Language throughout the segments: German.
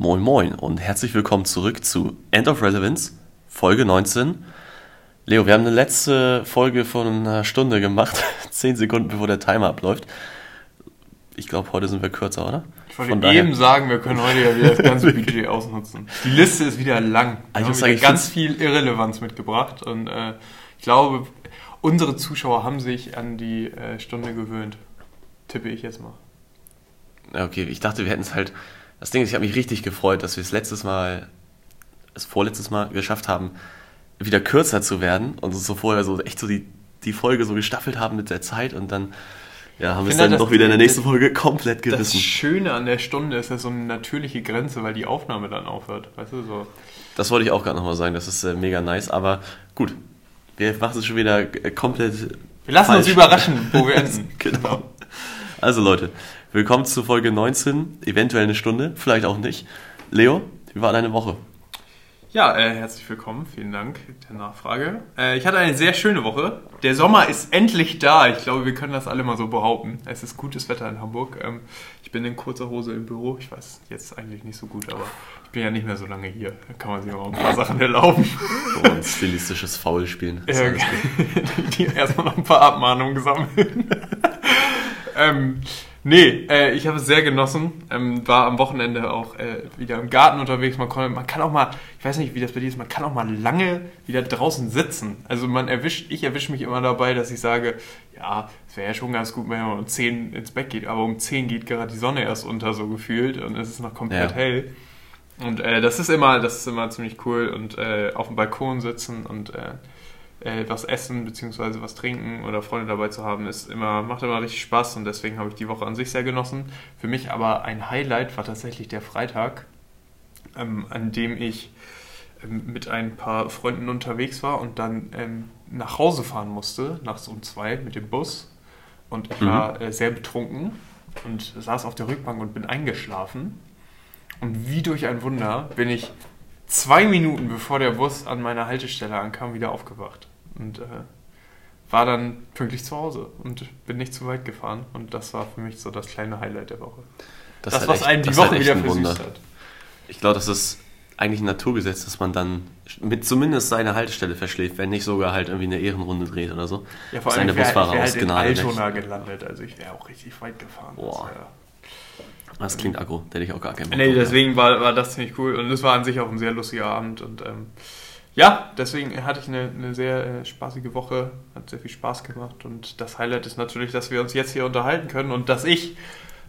Moin Moin und herzlich willkommen zurück zu End of Relevance, Folge 19. Leo, wir haben eine letzte Folge von einer Stunde gemacht, 10 Sekunden bevor der Timer abläuft. Ich glaube, heute sind wir kürzer, oder? Ich wollte Von eben sagen, wir können heute ja wieder das ganze Budget ausnutzen. Die Liste ist wieder lang. Wir also haben wieder ganz viel Irrelevanz mitgebracht und äh, ich glaube, unsere Zuschauer haben sich an die äh, Stunde gewöhnt. Tippe ich jetzt mal. Okay, ich dachte, wir hätten es halt. Das Ding ist, ich habe mich richtig gefreut, dass wir es letztes Mal, das vorletztes Mal geschafft haben, wieder kürzer zu werden und so vorher so echt so die, die Folge so gestaffelt haben mit der Zeit und dann ja, haben wir es dann doch wieder in der nächsten Folge komplett gerissen. Das Schöne an der Stunde ist ja so eine natürliche Grenze, weil die Aufnahme dann aufhört. Weißt du, so. Das wollte ich auch gerade nochmal sagen, das ist äh, mega nice, aber gut. Wir machen es schon wieder äh, komplett. Wir lassen falsch. uns überraschen, wo wir enden. genau. Also Leute, willkommen zu Folge 19, eventuell eine Stunde, vielleicht auch nicht. Leo, wie war deine Woche? Ja, äh, herzlich willkommen. Vielen Dank der Nachfrage. Äh, ich hatte eine sehr schöne Woche. Der Sommer ist endlich da. Ich glaube, wir können das alle mal so behaupten. Es ist gutes Wetter in Hamburg. Ähm, ich bin in kurzer Hose im Büro. Ich weiß jetzt eigentlich nicht so gut, aber ich bin ja nicht mehr so lange hier. Da kann man sich auch ein paar Sachen erlauben. So ein stilistisches Foul spielen. Ja, die erstmal noch ein paar Abmahnungen sammeln. ähm, Nee, äh, ich habe es sehr genossen. Ähm, war am Wochenende auch äh, wieder im Garten unterwegs. Man, konnte, man kann auch mal, ich weiß nicht, wie das bei dir ist, man kann auch mal lange wieder draußen sitzen. Also man erwischt, ich erwische mich immer dabei, dass ich sage, ja, es wäre ja schon ganz gut, wenn man um 10 ins Bett geht, aber um 10 geht gerade die Sonne erst unter, so gefühlt, und es ist noch komplett ja. hell. Und äh, das ist immer, das ist immer ziemlich cool und äh, auf dem Balkon sitzen und äh, was essen bzw. was trinken oder Freunde dabei zu haben, ist immer, macht immer richtig Spaß und deswegen habe ich die Woche an sich sehr genossen. Für mich aber ein Highlight war tatsächlich der Freitag, ähm, an dem ich ähm, mit ein paar Freunden unterwegs war und dann ähm, nach Hause fahren musste, nachts um zwei mit dem Bus. Und ich mhm. war äh, sehr betrunken und saß auf der Rückbank und bin eingeschlafen. Und wie durch ein Wunder bin ich zwei Minuten bevor der Bus an meiner Haltestelle ankam, wieder aufgewacht. Und äh, war dann pünktlich zu Hause und bin nicht zu weit gefahren. Und das war für mich so das kleine Highlight der Woche. Das, das was echt, einen die Woche wieder versüßt hat. Ich glaube, das ist eigentlich ein Naturgesetz, dass man dann mit zumindest seine Haltestelle verschläft, wenn nicht sogar halt irgendwie eine Ehrenrunde dreht oder so. Ja, vor allem, ich wäre wär halt in Altona gelandet, also ich wäre auch richtig weit gefahren. Boah. Das klingt aggro, da hätte ich auch gar keinen Bock Nee, deswegen war, war das ziemlich cool und es war an sich auch ein sehr lustiger Abend und ähm, ja, deswegen hatte ich eine, eine sehr äh, spaßige Woche, hat sehr viel Spaß gemacht und das Highlight ist natürlich, dass wir uns jetzt hier unterhalten können und dass ich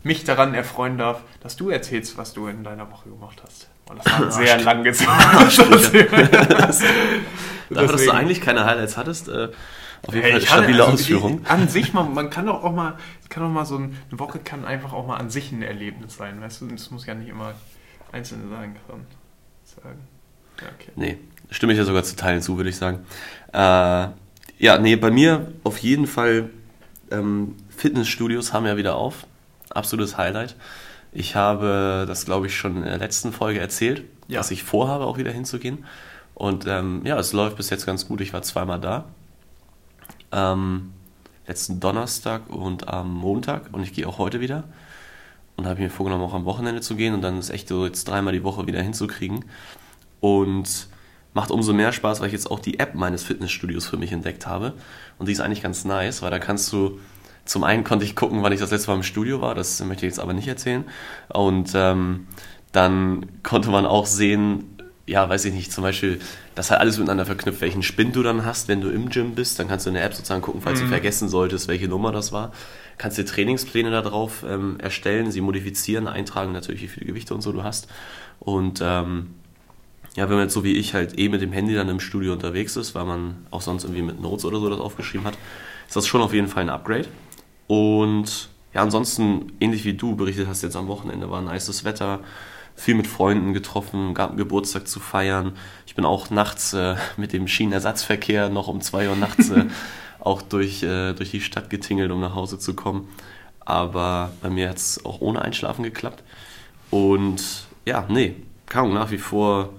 mich daran erfreuen darf, dass du erzählst, was du in deiner Woche gemacht hast. Und das war sehr lang gezogen. Dafür, dass du eigentlich keine Highlights hattest, äh, auf jeden Fall stabile also Ausführung. Ich, an sich, man, man kann doch auch mal, kann auch mal so eine Woche kann einfach auch mal an sich ein Erlebnis sein, weißt du? Das muss ja nicht immer einzelne sein kann. Sagen. Ja, okay. Nee, stimme ich ja sogar zu Teilen zu, würde ich sagen. Äh, ja, nee, bei mir auf jeden Fall ähm, Fitnessstudios haben ja wieder auf. Absolutes Highlight. Ich habe das, glaube ich, schon in der letzten Folge erzählt, ja. dass ich vorhabe, auch wieder hinzugehen. Und ähm, ja, es läuft bis jetzt ganz gut. Ich war zweimal da ähm, letzten Donnerstag und am Montag und ich gehe auch heute wieder. Und habe mir vorgenommen, auch am Wochenende zu gehen und dann ist echt so jetzt dreimal die Woche wieder hinzukriegen. Und macht umso mehr Spaß, weil ich jetzt auch die App meines Fitnessstudios für mich entdeckt habe. Und die ist eigentlich ganz nice, weil da kannst du, zum einen konnte ich gucken, wann ich das letzte Mal im Studio war, das möchte ich jetzt aber nicht erzählen. Und ähm, dann konnte man auch sehen, ja, weiß ich nicht, zum Beispiel, das halt alles miteinander verknüpft, welchen Spind du dann hast, wenn du im Gym bist. Dann kannst du in der App sozusagen gucken, falls mhm. du vergessen solltest, welche Nummer das war. Kannst dir Trainingspläne darauf ähm, erstellen, sie modifizieren, eintragen natürlich, wie viele Gewichte und so du hast. Und ähm, ja, wenn man jetzt so wie ich halt eh mit dem Handy dann im Studio unterwegs ist, weil man auch sonst irgendwie mit Notes oder so das aufgeschrieben hat, ist das schon auf jeden Fall ein Upgrade. Und ja, ansonsten, ähnlich wie du berichtet hast jetzt am Wochenende, war nices Wetter viel mit Freunden getroffen, gab einen Geburtstag zu feiern. Ich bin auch nachts äh, mit dem Schienenersatzverkehr noch um zwei Uhr nachts äh, auch durch, äh, durch die Stadt getingelt, um nach Hause zu kommen. Aber bei mir hat es auch ohne Einschlafen geklappt. Und ja, nee, kaum nach wie vor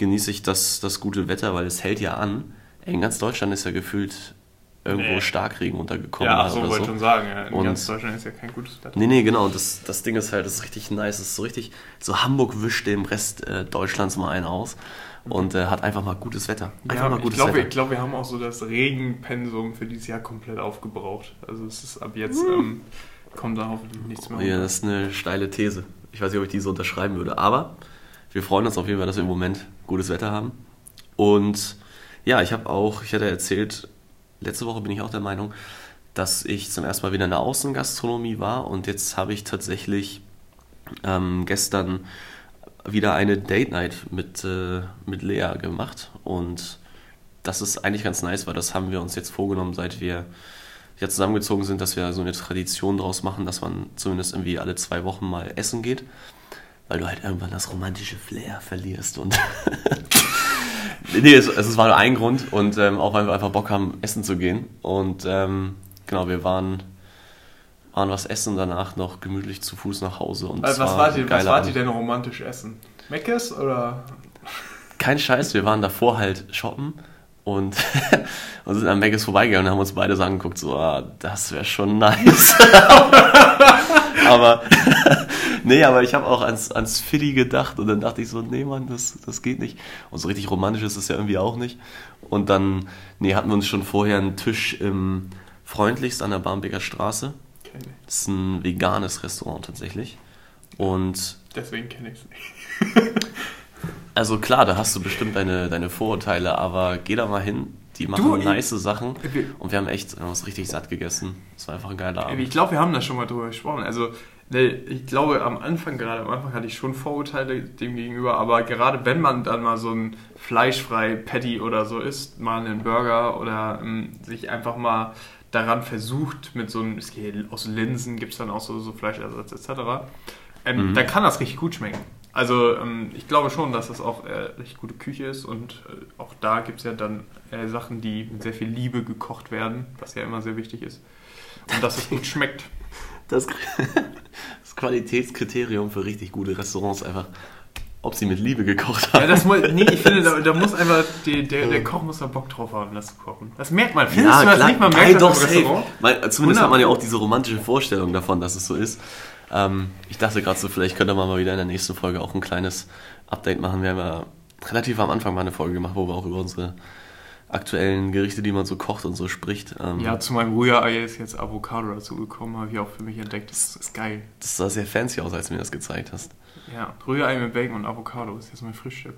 genieße ich das, das gute Wetter, weil es hält ja an. In ganz Deutschland ist ja gefühlt irgendwo Nee. Starkregen untergekommen Ja, ach so, oder wollte so. schon sagen. Ja, in Und- ganz Deutschland ist ja kein gutes Wetter. Nee, nee, genau. Und das, das Ding ist halt, das ist richtig nice. Das ist so richtig, so Hamburg wischt dem Rest äh, Deutschlands mal einen aus und äh, hat einfach mal gutes Wetter. Einfach Ja, mal ich gutes glaube, Wetter. ich glaube, wir haben auch so das Regenpensum für dieses Jahr komplett aufgebraucht. Also es ist ab jetzt Hm. ähm, kommt da hoffentlich nichts mehr. Oh ja, das ist eine steile These. Ich weiß nicht, ob ich die so unterschreiben würde. Aber wir freuen uns auf jeden Fall, dass wir im Moment gutes Wetter haben. Und ja, ich habe auch, ich hatte erzählt, letzte Woche bin ich auch der Meinung, dass ich zum ersten Mal wieder in der Außengastronomie war. Und jetzt habe ich tatsächlich ähm, gestern wieder eine Date Night mit, äh, mit Lea gemacht. Und das ist eigentlich ganz nice, weil das haben wir uns jetzt vorgenommen, seit wir ja zusammengezogen sind, dass wir so eine Tradition draus machen, dass man zumindest irgendwie alle zwei Wochen mal essen geht, weil du halt irgendwann das romantische Flair verlierst und nee, es, es war nur ein Grund und ähm, auch weil wir einfach Bock haben, essen zu gehen und ähm, genau, wir waren waren was essen und danach noch gemütlich zu Fuß nach Hause und was, es was, war wart ihr, was wart ihr denn romantisch essen? Meckes oder? Kein Scheiß, wir waren davor halt shoppen und, und sind an Maggis vorbeigegangen und haben uns beide so angeguckt, so, ah, das wäre schon nice. aber, nee, aber ich habe auch ans, ans Philly gedacht und dann dachte ich so, nee, Mann, das, das geht nicht. Und so richtig romantisch ist es ja irgendwie auch nicht. Und dann, nee, hatten wir uns schon vorher einen Tisch im Freundlichst an der Barmbeker Straße. Ich. Das ist ein veganes Restaurant tatsächlich. Und Deswegen kenne ich es nicht. Also klar, da hast du bestimmt deine, deine Vorurteile, aber geh da mal hin. Die machen Du, ich- nice Sachen und wir haben echt wir haben uns richtig satt gegessen. Es war einfach ein geiler Ich Abend. glaube, wir haben da schon mal drüber gesprochen. Also, ne, ich glaube, am Anfang, gerade am Anfang hatte ich schon Vorurteile dem gegenüber, aber gerade wenn man dann mal so ein fleischfrei Patty oder so isst, mal einen Burger oder ähm, sich einfach mal daran versucht, mit so einem, es geht aus Linsen gibt es dann auch so, so Fleischersatz etc., ähm, Mhm. dann kann das richtig gut schmecken. Also ähm, ich glaube schon, dass das auch äh, richtig gute Küche ist und äh, auch da gibt es ja dann äh, Sachen, die mit sehr viel Liebe gekocht werden, was ja immer sehr wichtig ist. Und dass es gut schmeckt. Das, das Qualitätskriterium für richtig gute Restaurants einfach, ob sie mit Liebe gekocht haben. Ja, das muss, nee, ich finde, da, da muss einfach, die, der, der Koch muss da Bock drauf haben, das zu kochen. Das merkt man. Findest du das nicht? Man merkt Nein, das doch, im. Restaurant. Weil, zumindest hat man ja auch diese romantische Vorstellung davon, dass es so ist. Ähm, ich dachte gerade so, vielleicht könnte man mal wieder in der nächsten Folge auch ein kleines Update machen. Wir haben ja relativ am Anfang mal eine Folge gemacht, wo wir auch über unsere aktuellen Gerichte, die man so kocht und so spricht. Ähm, Ja, zu meinem Rührei ist jetzt Avocado dazu gekommen, habe ich auch für mich entdeckt. Das ist geil. Das sah sehr fancy aus, als du mir das gezeigt hast. Ja, Rührei mit Bacon und Avocado ist jetzt mein Frühstück.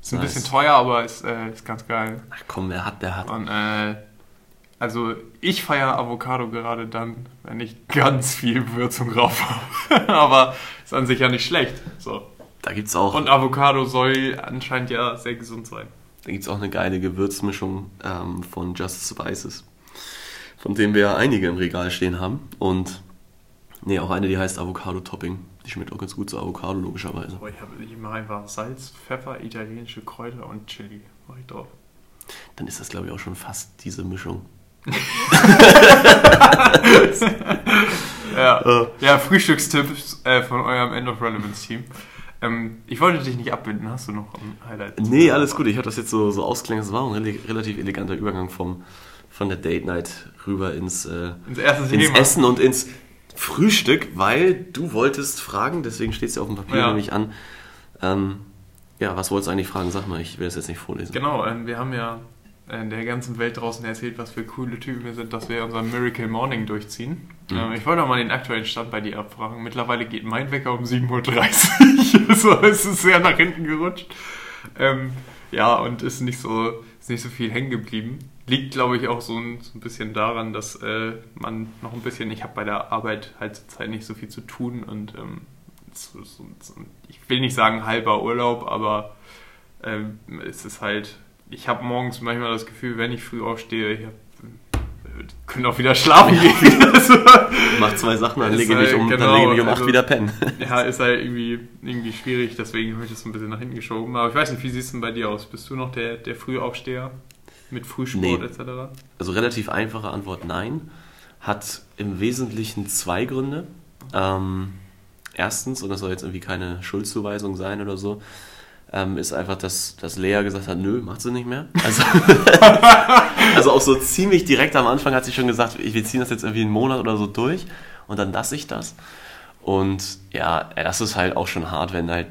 Ist ein Nice. bisschen teuer, aber ist, äh, ist ganz geil. Ach komm, wer hat, der hat. Und, äh, also ich feiere Avocado gerade dann, wenn ich ganz viel Würzung drauf habe. aber ist an sich ja nicht schlecht. So. Da gibt's auch, Und Avocado soll anscheinend ja sehr gesund sein. da gibt's auch eine geile Gewürzmischung ähm, von Just Spices, von dem wir ja einige im Regal stehen haben. Und nee, auch eine, die heißt Avocado Topping. Die schmeckt auch ganz gut zu Avocado, logischerweise. Aber ich, hab, ich mache einfach Salz, Pfeffer, italienische Kräuter und Chili. Mach ich drauf. Dann ist das, glaube ich, auch schon fast diese Mischung. Ja, ja Frühstückstipps äh, von eurem End of Relevance Team. Ähm, ich wollte dich nicht abbinden, hast du noch ein Highlight? Nee, alles gut. Ich habe das jetzt so, so ausklingen. Es war ein rel- relativ eleganter Übergang vom, von der Date Night rüber ins, äh, Ins ins Thema. Essen und ins Frühstück, weil du wolltest fragen, deswegen steht es ja auf dem Papier Ja. nämlich an. Ähm, ja, was wolltest du eigentlich fragen? Sag mal, ich will das jetzt nicht vorlesen. Genau, ähm, wir haben ja äh, der ganzen Welt draußen erzählt, was für coole Typen wir sind, dass wir unser Miracle Morning durchziehen. Mhm. Ähm, ich wollte auch mal den aktuellen Stand bei dir abfragen. Mittlerweile geht mein Wecker um 7.30 Uhr. so, es ist sehr nach hinten gerutscht. Ähm, ja, und ist nicht so, ist nicht so viel hängen geblieben. Liegt, glaube ich, auch so ein, so ein bisschen daran, dass äh, man noch ein bisschen, ich habe bei der Arbeit halt zur Zeit nicht so viel zu tun und ähm, so, so, so, ich will nicht sagen halber Urlaub, aber ähm, es ist halt, ich habe morgens manchmal das Gefühl, wenn ich früh aufstehe, ich hab, könnte auch wieder schlafen gehen. Also, Mach zwei Sachen, dann Ist lege ich mich halt um, dann genau, lege ich um acht also- wieder pennen. ja, ist halt irgendwie, irgendwie schwierig, deswegen habe ich das so ein bisschen nach hinten geschoben. Aber ich weiß nicht, wie sieht es denn bei dir aus? Bist du noch der, der Frühaufsteher mit Frühsport Nee. etc.? Also relativ einfache Antwort nein. Hat im Wesentlichen zwei Gründe. Ähm, erstens, und das soll jetzt irgendwie keine Schuldzuweisung sein oder so, ähm, ist einfach, dass, dass Lea gesagt hat, nö, macht sie nicht mehr. Also, also auch so ziemlich direkt am Anfang hat sie schon gesagt, wir ziehen das jetzt irgendwie einen Monat oder so durch und dann lasse ich das. Und ja, das ist halt auch schon hart, wenn halt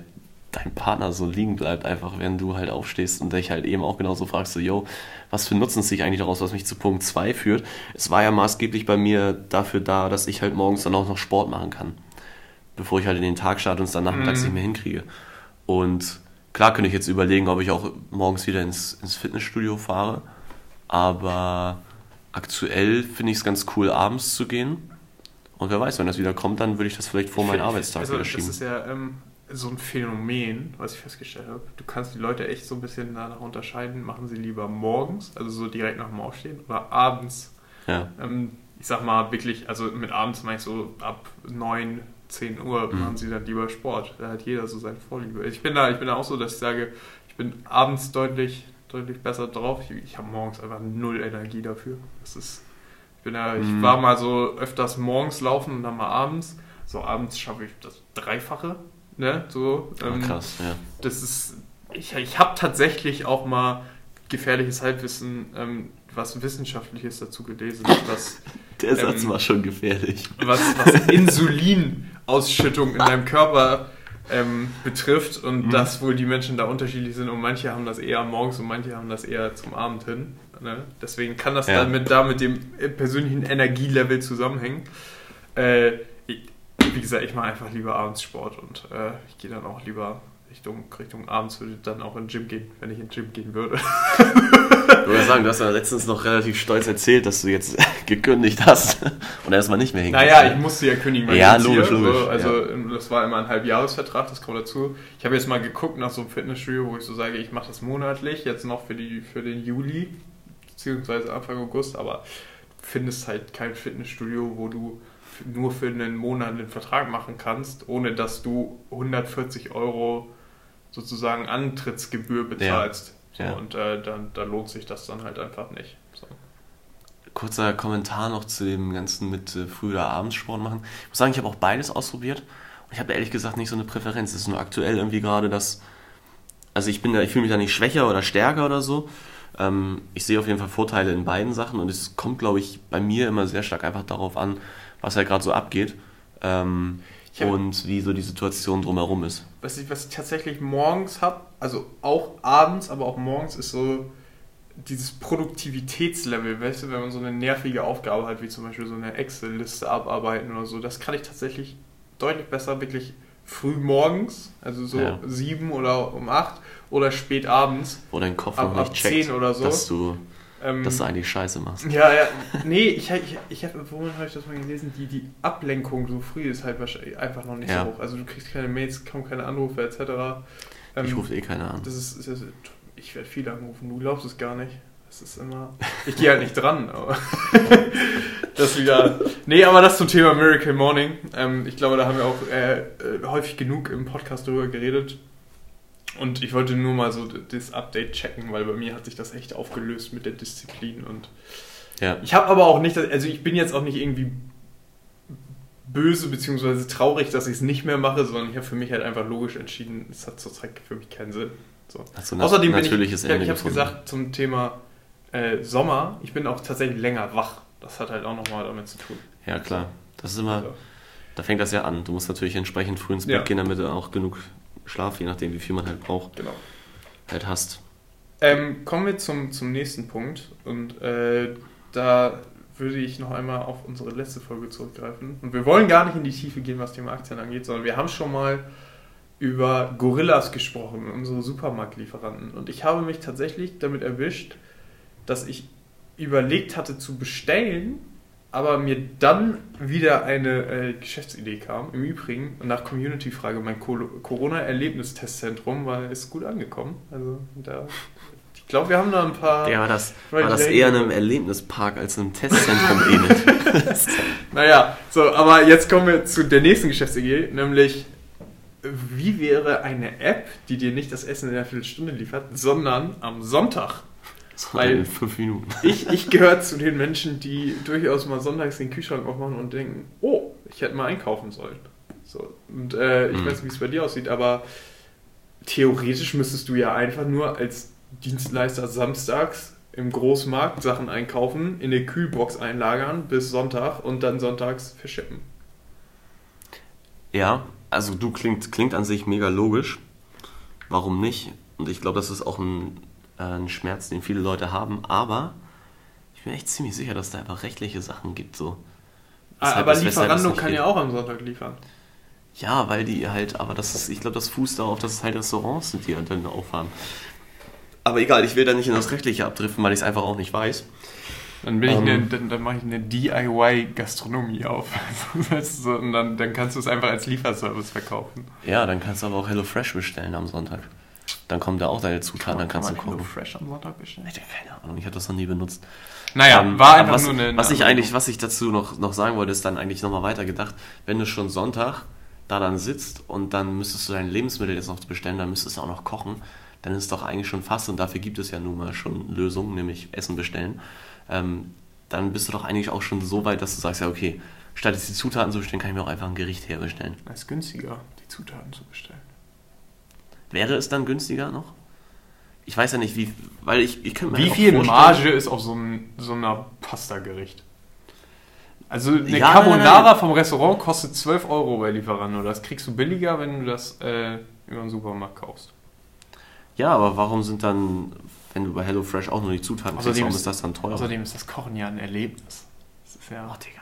dein Partner so liegen bleibt, einfach wenn du halt aufstehst und dich halt eben auch genauso fragst, so, yo, was für Nutzen sich eigentlich daraus, was mich zu Punkt 2 führt. Es war ja maßgeblich bei mir dafür da, dass ich halt morgens dann auch noch Sport machen kann, bevor ich halt in den Tag starte und es dann nachmittags mhm. nicht mehr hinkriege. Und klar könnte ich jetzt überlegen, ob ich auch morgens wieder ins, ins Fitnessstudio fahre, aber aktuell finde ich es ganz cool, abends zu gehen. Und wer weiß, wenn das wieder kommt, dann würde ich das vielleicht vor meinen Arbeitstag also, wieder schieben. Das ist ja ähm, so ein Phänomen, was ich festgestellt habe. Du kannst die Leute echt so ein bisschen danach unterscheiden, machen sie lieber morgens, also so direkt nach dem Aufstehen, oder abends. Ja. Ähm, ich sag mal wirklich, also mit abends meine ich so ab 9, 10 Uhr mhm. machen sie dann lieber Sport. Da hat jeder so seine Vorliebe. Ich bin da, ich bin da auch so, dass ich sage, ich bin abends deutlich, deutlich besser drauf. Ich, ich habe morgens einfach null Energie dafür. Das ist, ich bin da, mhm. ich war mal so öfters morgens laufen und dann mal abends. So abends schaffe ich das Dreifache Ne? So, ähm, oh, krass, ja. Das ist, ich, ich habe tatsächlich auch mal gefährliches Halbwissen, ähm, was Wissenschaftliches dazu gelesen. Was, Der Satz ähm, war schon gefährlich. Was, was Insulinausschüttung in deinem Körper ähm, betrifft und mhm. dass wohl die Menschen da unterschiedlich sind und manche haben das eher morgens und manche haben das eher zum Abend hin. Ne? Deswegen kann das ja. dann mit, da mit dem persönlichen Energielevel zusammenhängen. Äh, wie gesagt, ich mache einfach lieber abends Sport und äh, ich gehe dann auch lieber Richtung, Richtung abends, würde dann auch in den Gym gehen, wenn ich in den Gym gehen würde. Ich würde sagen, du hast ja letztens noch relativ stolz erzählt, dass du jetzt gekündigt hast und erstmal nicht mehr hingehst. Naja, ich musste ja kündigen. Ja, logisch, logisch. So, also ja. das war immer ein Halbjahresvertrag, das kommt dazu. Ich habe jetzt mal geguckt nach so einem Fitnessstudio, wo ich so sage, ich mache das monatlich, jetzt noch für, die, für den Juli, beziehungsweise Anfang August, aber findest halt kein Fitnessstudio, wo du nur für einen Monat einen Vertrag machen kannst, ohne dass du 140 Euro sozusagen Antrittsgebühr bezahlst. Ja. So, ja. Und äh, dann, da lohnt sich das dann halt einfach nicht. So. Kurzer Kommentar noch zu dem ganzen mit äh, Früh- oder Abendsport machen. Ich muss sagen, ich habe auch beides ausprobiert. Und ich habe ehrlich gesagt nicht so eine Präferenz. Es ist nur aktuell irgendwie gerade das. Also ich bin da, ich fühle mich da nicht schwächer oder stärker oder so. Ähm, ich sehe auf jeden Fall Vorteile in beiden Sachen und es kommt, glaube ich, bei mir immer sehr stark einfach darauf an, was halt gerade so abgeht ähm, und wie so die Situation drumherum ist. Was ich, was ich tatsächlich morgens habe, also auch abends, aber auch morgens, ist so dieses Produktivitätslevel, weißt du, wenn man so eine nervige Aufgabe hat, wie zum Beispiel so eine Excel-Liste abarbeiten oder so, das kann ich tatsächlich deutlich besser wirklich früh morgens, also so ja. sieben oder um acht oder spät abends. Wo dein Kopf noch nicht checkt, oder so, dass du ähm, dass du eigentlich Scheiße machst. Ja, ja. Nee, ich, ich, ich habe, wohin habe ich das mal gelesen? Die, die Ablenkung so früh ist halt wahrscheinlich einfach noch nicht ja. so hoch. Also du kriegst keine Mails, kaum keine Anrufe etc. Ähm, ich rufe eh keine an. Das ist, das ist ich werde viel anrufen, du glaubst es gar nicht. Das ist immer. Ich gehe halt nicht dran, aber. das wieder. Nee, aber das zum Thema Miracle Morning. Ähm, ich glaube, da haben wir auch äh, äh häufig genug im Podcast darüber geredet. Und ich wollte nur mal so das Update checken, weil bei mir hat sich das echt aufgelöst mit der Disziplin. Und ja. ich habe aber auch nicht, also ich bin jetzt auch nicht irgendwie böse bzw. traurig, dass ich es nicht mehr mache, sondern ich habe für mich halt einfach logisch entschieden, es hat zurzeit für mich keinen Sinn. So. Also Außerdem bin ich, ich habe gesagt zum Thema äh, Sommer, ich bin auch tatsächlich länger wach. Das hat halt auch nochmal damit zu tun. Ja klar, das ist immer, da fängt das ja an. Du musst natürlich entsprechend früh ins Bett ja. gehen, damit du auch genug Schlaf, je nachdem, wie viel man halt braucht, genau. halt hast. Ähm, kommen wir zum, zum nächsten Punkt und äh, da würde ich noch einmal auf unsere letzte Folge zurückgreifen. Und wir wollen gar nicht in die Tiefe gehen, was Thema Aktien angeht, sondern wir haben schon mal über Gorillas gesprochen, unsere Supermarktlieferanten. Und ich habe mich tatsächlich damit erwischt, dass ich überlegt hatte zu bestellen aber mir dann wieder eine äh, Geschäftsidee kam. Im Übrigen, nach Community-Frage, mein Corona-Erlebnistestzentrum war ist gut angekommen. Also da, ich glaube, wir haben da ein paar. Ja, war das, war das eher einem Erlebnispark als einem Testzentrum ähnelt. naja, so, aber jetzt kommen wir zu der nächsten Geschäftsidee, nämlich wie wäre eine App, die dir nicht das Essen in einer Viertelstunde liefert, sondern am Sonntag weil fünf Minuten. Ich, ich gehöre zu den Menschen, die durchaus mal sonntags den Kühlschrank aufmachen und denken, oh, ich hätte mal einkaufen sollen. So. Und äh, ich mhm. weiß nicht, wie es bei dir aussieht, aber theoretisch müsstest du ja einfach nur als Dienstleister samstags im Großmarkt Sachen einkaufen, in der Kühlbox einlagern bis Sonntag und dann sonntags verschippen. Ja, also du klingt, klingt an sich mega logisch. Warum nicht? Und ich glaube, das ist auch ein, ein Schmerz, den viele Leute haben. Aber ich bin echt ziemlich sicher, dass da einfach rechtliche Sachen gibt. So. Ah, Weshalb aber Lieferando kann geht. ja auch am Sonntag liefern. Ja, weil die halt, aber das ist, ich glaube, das fußt darauf, dass es halt Restaurants sind, die halt dann aufhaben. Aber egal, ich will da nicht in das Rechtliche abdriften, weil ich es einfach auch nicht weiß. Dann, bin ich Ähm. eine, dann, dann mache ich eine DIY-Gastronomie auf. Und dann, dann kannst du es einfach als Lieferservice verkaufen. Ja, dann kannst du aber auch HelloFresh bestellen am Sonntag. Dann kommen da auch deine Zutaten, dann kannst du man gucken. Fresh am Sonntag bestellen? Keine Ahnung, ich habe das noch nie benutzt. Naja, Ähm, war einfach was, nur eine. was ich eigentlich, was ich dazu noch, noch sagen wollte, ist dann eigentlich nochmal weitergedacht, wenn du schon Sonntag da dann sitzt und dann müsstest du deine Lebensmittel jetzt noch bestellen, dann müsstest du auch noch kochen, dann ist es doch eigentlich schon fast, und dafür gibt es ja nun mal schon Lösungen, nämlich Essen bestellen, ähm, dann bist du doch eigentlich auch schon so weit, dass du sagst, ja okay, statt jetzt die Zutaten zu bestellen, kann ich mir auch einfach ein Gericht herbestellen. Es ist günstiger, die Zutaten zu bestellen. Wäre es dann günstiger noch? Ich weiß ja nicht, wie, weil ich, ich könnte mir Wie viel Marge ist auf so, einem, so einer Pasta-Gericht? Also eine Ja, Carbonara nein, nein. vom Restaurant kostet 12 Euro bei Lieferando. Das kriegst du billiger, wenn du das äh, über den Supermarkt kaufst. Ja, aber warum sind dann, wenn du bei HelloFresh auch nur die Zutaten kriegst, warum ist- das dann teuer? Außerdem ist das Kochen ja ein Erlebnis. Das ist ja Oh, Digga.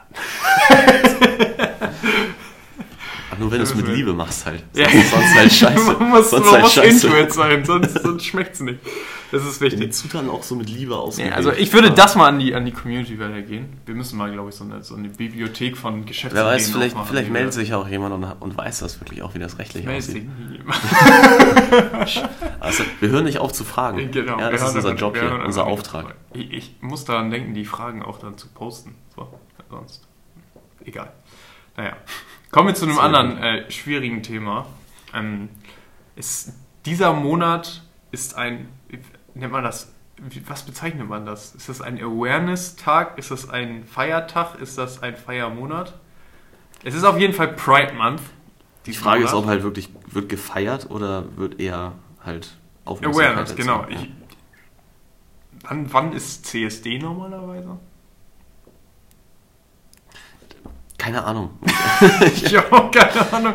Ach, nur wenn du es mit Liebe machst halt. Ja. Sonst, halt scheiße. man muss, sonst man halt muss scheiße. into it sein, sonst, sonst schmeckt es nicht. Das ist Wenn die wichtig. Zutaten auch so mit Liebe ausgewählt. Ja, also ich würde das mal an die, an die Community weitergehen. Wir müssen mal, glaube ich, so eine, so eine Bibliothek von Geschäften Wer weiß, vielleicht, vielleicht meldet sich auch jemand und, und weiß das wirklich auch, wie das rechtlich Meldet sich aussieht. nie jemand. Also, wir hören nicht auf zu fragen. Genau, ja, das ist unser Job hier, unser Auftrag. Ich, ich muss daran denken, die Fragen auch dann zu posten. So, sonst. Egal. Naja. Kommen wir zu einem anderen äh, schwierigen Thema. Ähm, ist, dieser Monat ist ein, nennt man das, was bezeichnet man das? Ist das ein Awareness-Tag? Ist das ein Feiertag? Ist das ein Feiermonat? Es ist auf jeden Fall Pride Month. Die Frage ist, Monat. ob halt wirklich wird gefeiert oder wird eher halt Aufmerksamkeit Awareness, genau. erzeugt, Ich, wann, wann ist CSD normalerweise? Keine Ahnung. Ich habe auch keine Ahnung.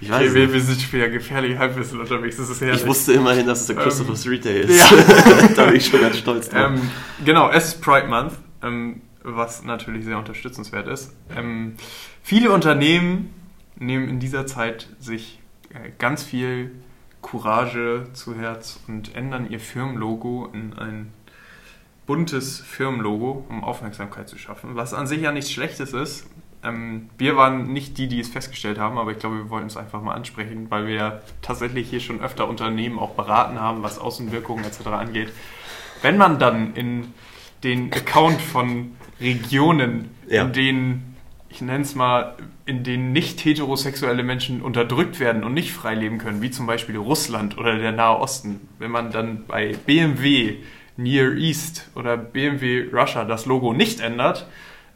Ich weiß Okay, wir, sind wieder gefährlich Halbwissen unterwegs. Das ist herrlich. Ich wusste immerhin, dass es der Ähm, Christopher Street Day ist. ja. da bin ich schon ganz stolz drauf. ähm, genau, es ist Pride Month, ähm, was natürlich sehr unterstützenswert ist. Ähm, viele Unternehmen nehmen in dieser Zeit sich äh, ganz viel Courage zu Herz und ändern ihr Firmenlogo in ein buntes Firmenlogo, um Aufmerksamkeit zu schaffen, was an sich ja nichts Schlechtes ist. Ähm, wir waren nicht die, die es festgestellt haben, aber ich glaube, wir wollten es einfach mal ansprechen, weil wir ja tatsächlich hier schon öfter Unternehmen auch beraten haben, was Außenwirkungen etc. angeht. Wenn man dann in den Account von Regionen, Ja. in denen, ich nenne es mal, in denen nicht heterosexuelle Menschen unterdrückt werden und nicht frei leben können, wie zum Beispiel Russland oder der Nahe Osten, wenn man dann bei BMW Near East oder BMW Russia das Logo nicht ändert,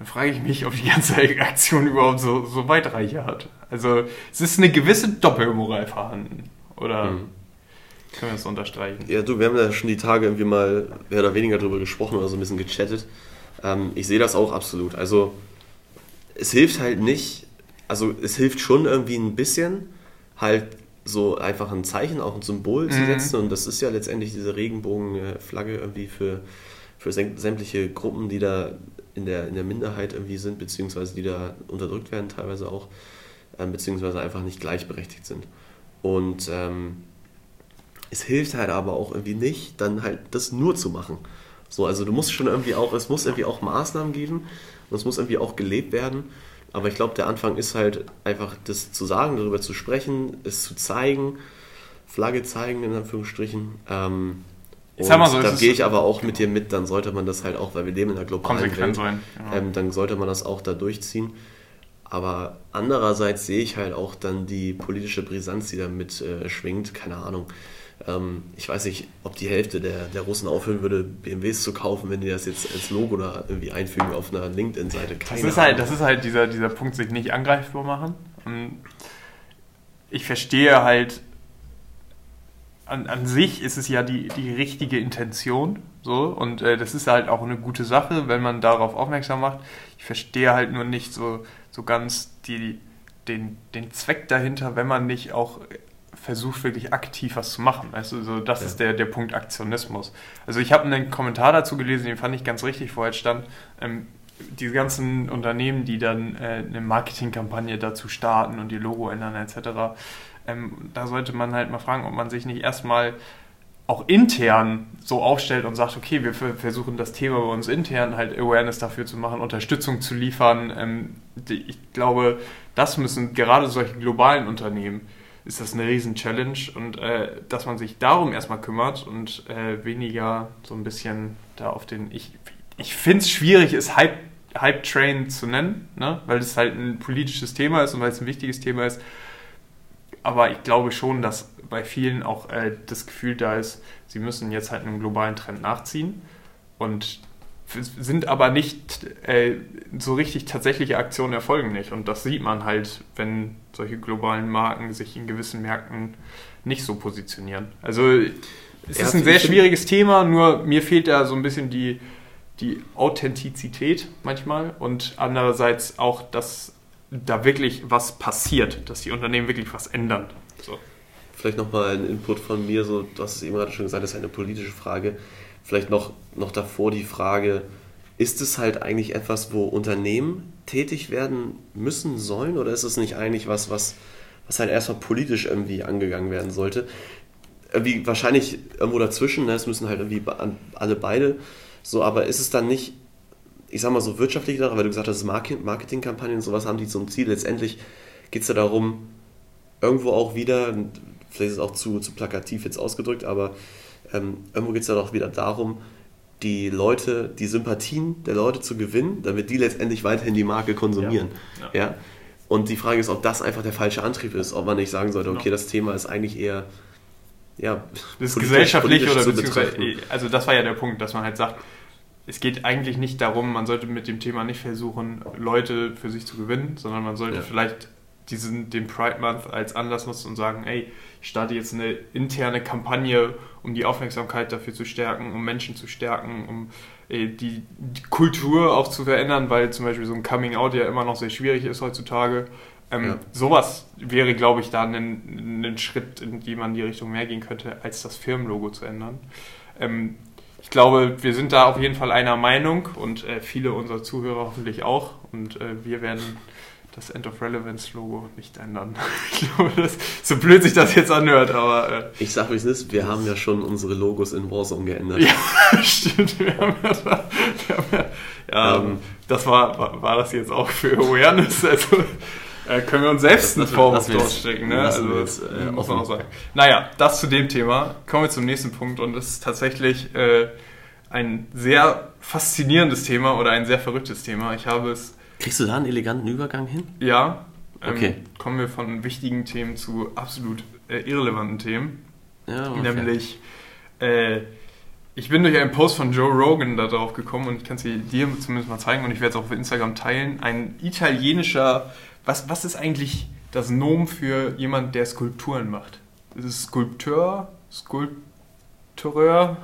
dann frage ich mich, ob die ganze Aktion überhaupt so, so Weitreiche hat. Also es ist eine gewisse Doppelmoral vorhanden. Oder Mhm. können wir das unterstreichen? Ja, du, wir haben ja schon die Tage irgendwie mal mehr oder weniger drüber gesprochen oder so ein bisschen gechattet. Ähm, ich sehe das auch absolut. Also, es hilft halt nicht, also es hilft schon irgendwie ein bisschen, halt so einfach ein Zeichen, auch ein Symbol zu Mhm. setzen. Und das ist ja letztendlich diese Regenbogenflagge irgendwie für, für säm- sämtliche Gruppen, die da in der, in der Minderheit irgendwie sind, beziehungsweise die da unterdrückt werden teilweise auch, ähm, beziehungsweise einfach nicht gleichberechtigt sind. Und ähm, es hilft halt aber auch irgendwie nicht, dann halt das nur zu machen. So, also du musst schon irgendwie auch, es muss irgendwie auch Maßnahmen geben und es muss irgendwie auch gelebt werden. Aber ich glaube, der Anfang ist halt einfach das zu sagen, darüber zu sprechen, es zu zeigen, Flagge zeigen in Anführungsstrichen. Ähm, Ich sag mal so, und da gehe ich aber auch mit dir mit, dann sollte man das halt auch, weil wir leben in einer globalen Welt, sein. Genau. ähm, dann sollte man das auch da durchziehen. Aber andererseits sehe ich halt auch dann die politische Brisanz, die damit äh, schwingt. Keine Ahnung. Ähm, ich weiß nicht, ob die Hälfte der, der Russen aufhören würde, BMWs zu kaufen, wenn die das jetzt als Logo da irgendwie einfügen auf einer LinkedIn-Seite. Das ist halt, das ist halt dieser, dieser Punkt, sich nicht angreifbar machen. Und ich verstehe halt an, an sich ist es ja die, die richtige Intention. So, und äh, das ist halt auch eine gute Sache, wenn man darauf aufmerksam macht. Ich verstehe halt nur nicht so, so ganz die, den, den Zweck dahinter, wenn man nicht auch versucht, wirklich aktiv was zu machen. Also so, das ja. ist der, der Punkt Aktionismus. Also ich habe einen Kommentar dazu gelesen, den fand ich ganz richtig, wo halt stand, ähm, diese ganzen Unternehmen, die dann äh, eine Marketingkampagne dazu starten und ihr Logo ändern etc., ähm, da sollte man halt mal fragen, ob man sich nicht erstmal auch intern so aufstellt und sagt, okay, wir versuchen das Thema bei uns intern halt Awareness dafür zu machen, Unterstützung zu liefern. Ähm, ich glaube, das müssen gerade solche globalen Unternehmen ist das eine riesen Challenge und äh, dass man sich darum erstmal kümmert und äh, weniger so ein bisschen da auf den ich ich finde es schwierig ist Hype Hype Train zu nennen, ne? weil es halt ein politisches Thema ist und weil es ein wichtiges Thema ist. Aber ich glaube schon, dass bei vielen auch äh, das Gefühl da ist, sie müssen jetzt halt einem globalen Trend nachziehen und sind aber nicht äh, so richtig tatsächliche Aktionen erfolgen nicht. Und das sieht man halt, wenn solche globalen Marken sich in gewissen Märkten nicht so positionieren. Also es ja, ist ein sehr schwieriges Thema, nur mir fehlt da so ein bisschen die, die Authentizität manchmal und andererseits auch, dass da wirklich was passiert, dass die Unternehmen wirklich was ändern. So. Vielleicht nochmal ein Input von mir, so, du hast es eben gerade schon gesagt, das ist eine politische Frage. Vielleicht noch, noch davor die Frage, ist es halt eigentlich etwas, wo Unternehmen tätig werden müssen sollen oder ist es nicht eigentlich was, was, was halt erstmal politisch irgendwie angegangen werden sollte? Irgendwie wahrscheinlich irgendwo dazwischen, ne? es müssen halt irgendwie alle beide so, aber ist es dann nicht, ich sag mal so wirtschaftlich, weil du gesagt hast, Marketingkampagnen und sowas haben die zum Ziel. Letztendlich geht es ja darum, irgendwo auch wieder, vielleicht ist es auch zu, zu plakativ jetzt ausgedrückt, aber ähm, irgendwo geht es ja doch wieder darum, die Leute, die Sympathien der Leute zu gewinnen, damit die letztendlich weiterhin die Marke konsumieren. Ja. ja. ja? Und die Frage ist, ob das einfach der falsche Antrieb ist, ob man nicht sagen sollte, okay, das Thema ist eigentlich eher ja, das ist gesellschaftlich oder beziehungsweise, also das war ja der Punkt, dass man halt sagt, es geht eigentlich nicht darum, man sollte mit dem Thema nicht versuchen, Leute für sich zu gewinnen, sondern man sollte ja. vielleicht diesen, den Pride Month als Anlass nutzen und sagen, ey, ich starte jetzt eine interne Kampagne, um die Aufmerksamkeit dafür zu stärken, um Menschen zu stärken, um ey, die, die, Kultur auch zu verändern, weil zum Beispiel so ein Coming Out ja immer noch sehr schwierig ist heutzutage. Ähm, ja. Sowas wäre, glaube ich, da ein, ein Schritt, in dem man in die Richtung mehr gehen könnte, als das Firmenlogo zu ändern. Ähm, ich glaube, wir sind da auf jeden Fall einer Meinung und äh, viele unserer Zuhörer hoffentlich auch. Und äh, wir werden das End of Relevance Logo nicht ändern. ich glaube, das, so blöd sich das jetzt anhört, aber. Äh, ich sag wie es ist, wir haben ja schon unsere Logos in Warzone geändert. ja, stimmt. Wir haben ja, da, wir haben ja, ja ähm, das war, war, war, das jetzt auch für Awareness. Also äh, können wir uns selbst einen Vorwurf durchstecken, ne? Also, jetzt, äh, muss man auch sagen. Naja, das zu dem Thema. Kommen wir zum nächsten Punkt und das ist tatsächlich äh, ein sehr faszinierendes Thema oder ein sehr verrücktes Thema. Ich habe es Kriegst du da einen eleganten Übergang hin? Ja. Ähm, okay. Kommen wir von wichtigen Themen zu absolut äh, irrelevanten Themen. Ja, okay. Nämlich, äh, ich bin durch einen Post von Joe Rogan da drauf gekommen und ich kann es dir zumindest mal zeigen und ich werde es auch auf Instagram teilen. Ein italienischer, was, was ist eigentlich das Nomen für jemand, der Skulpturen macht? Ist es Skulpteur? Skulptureur?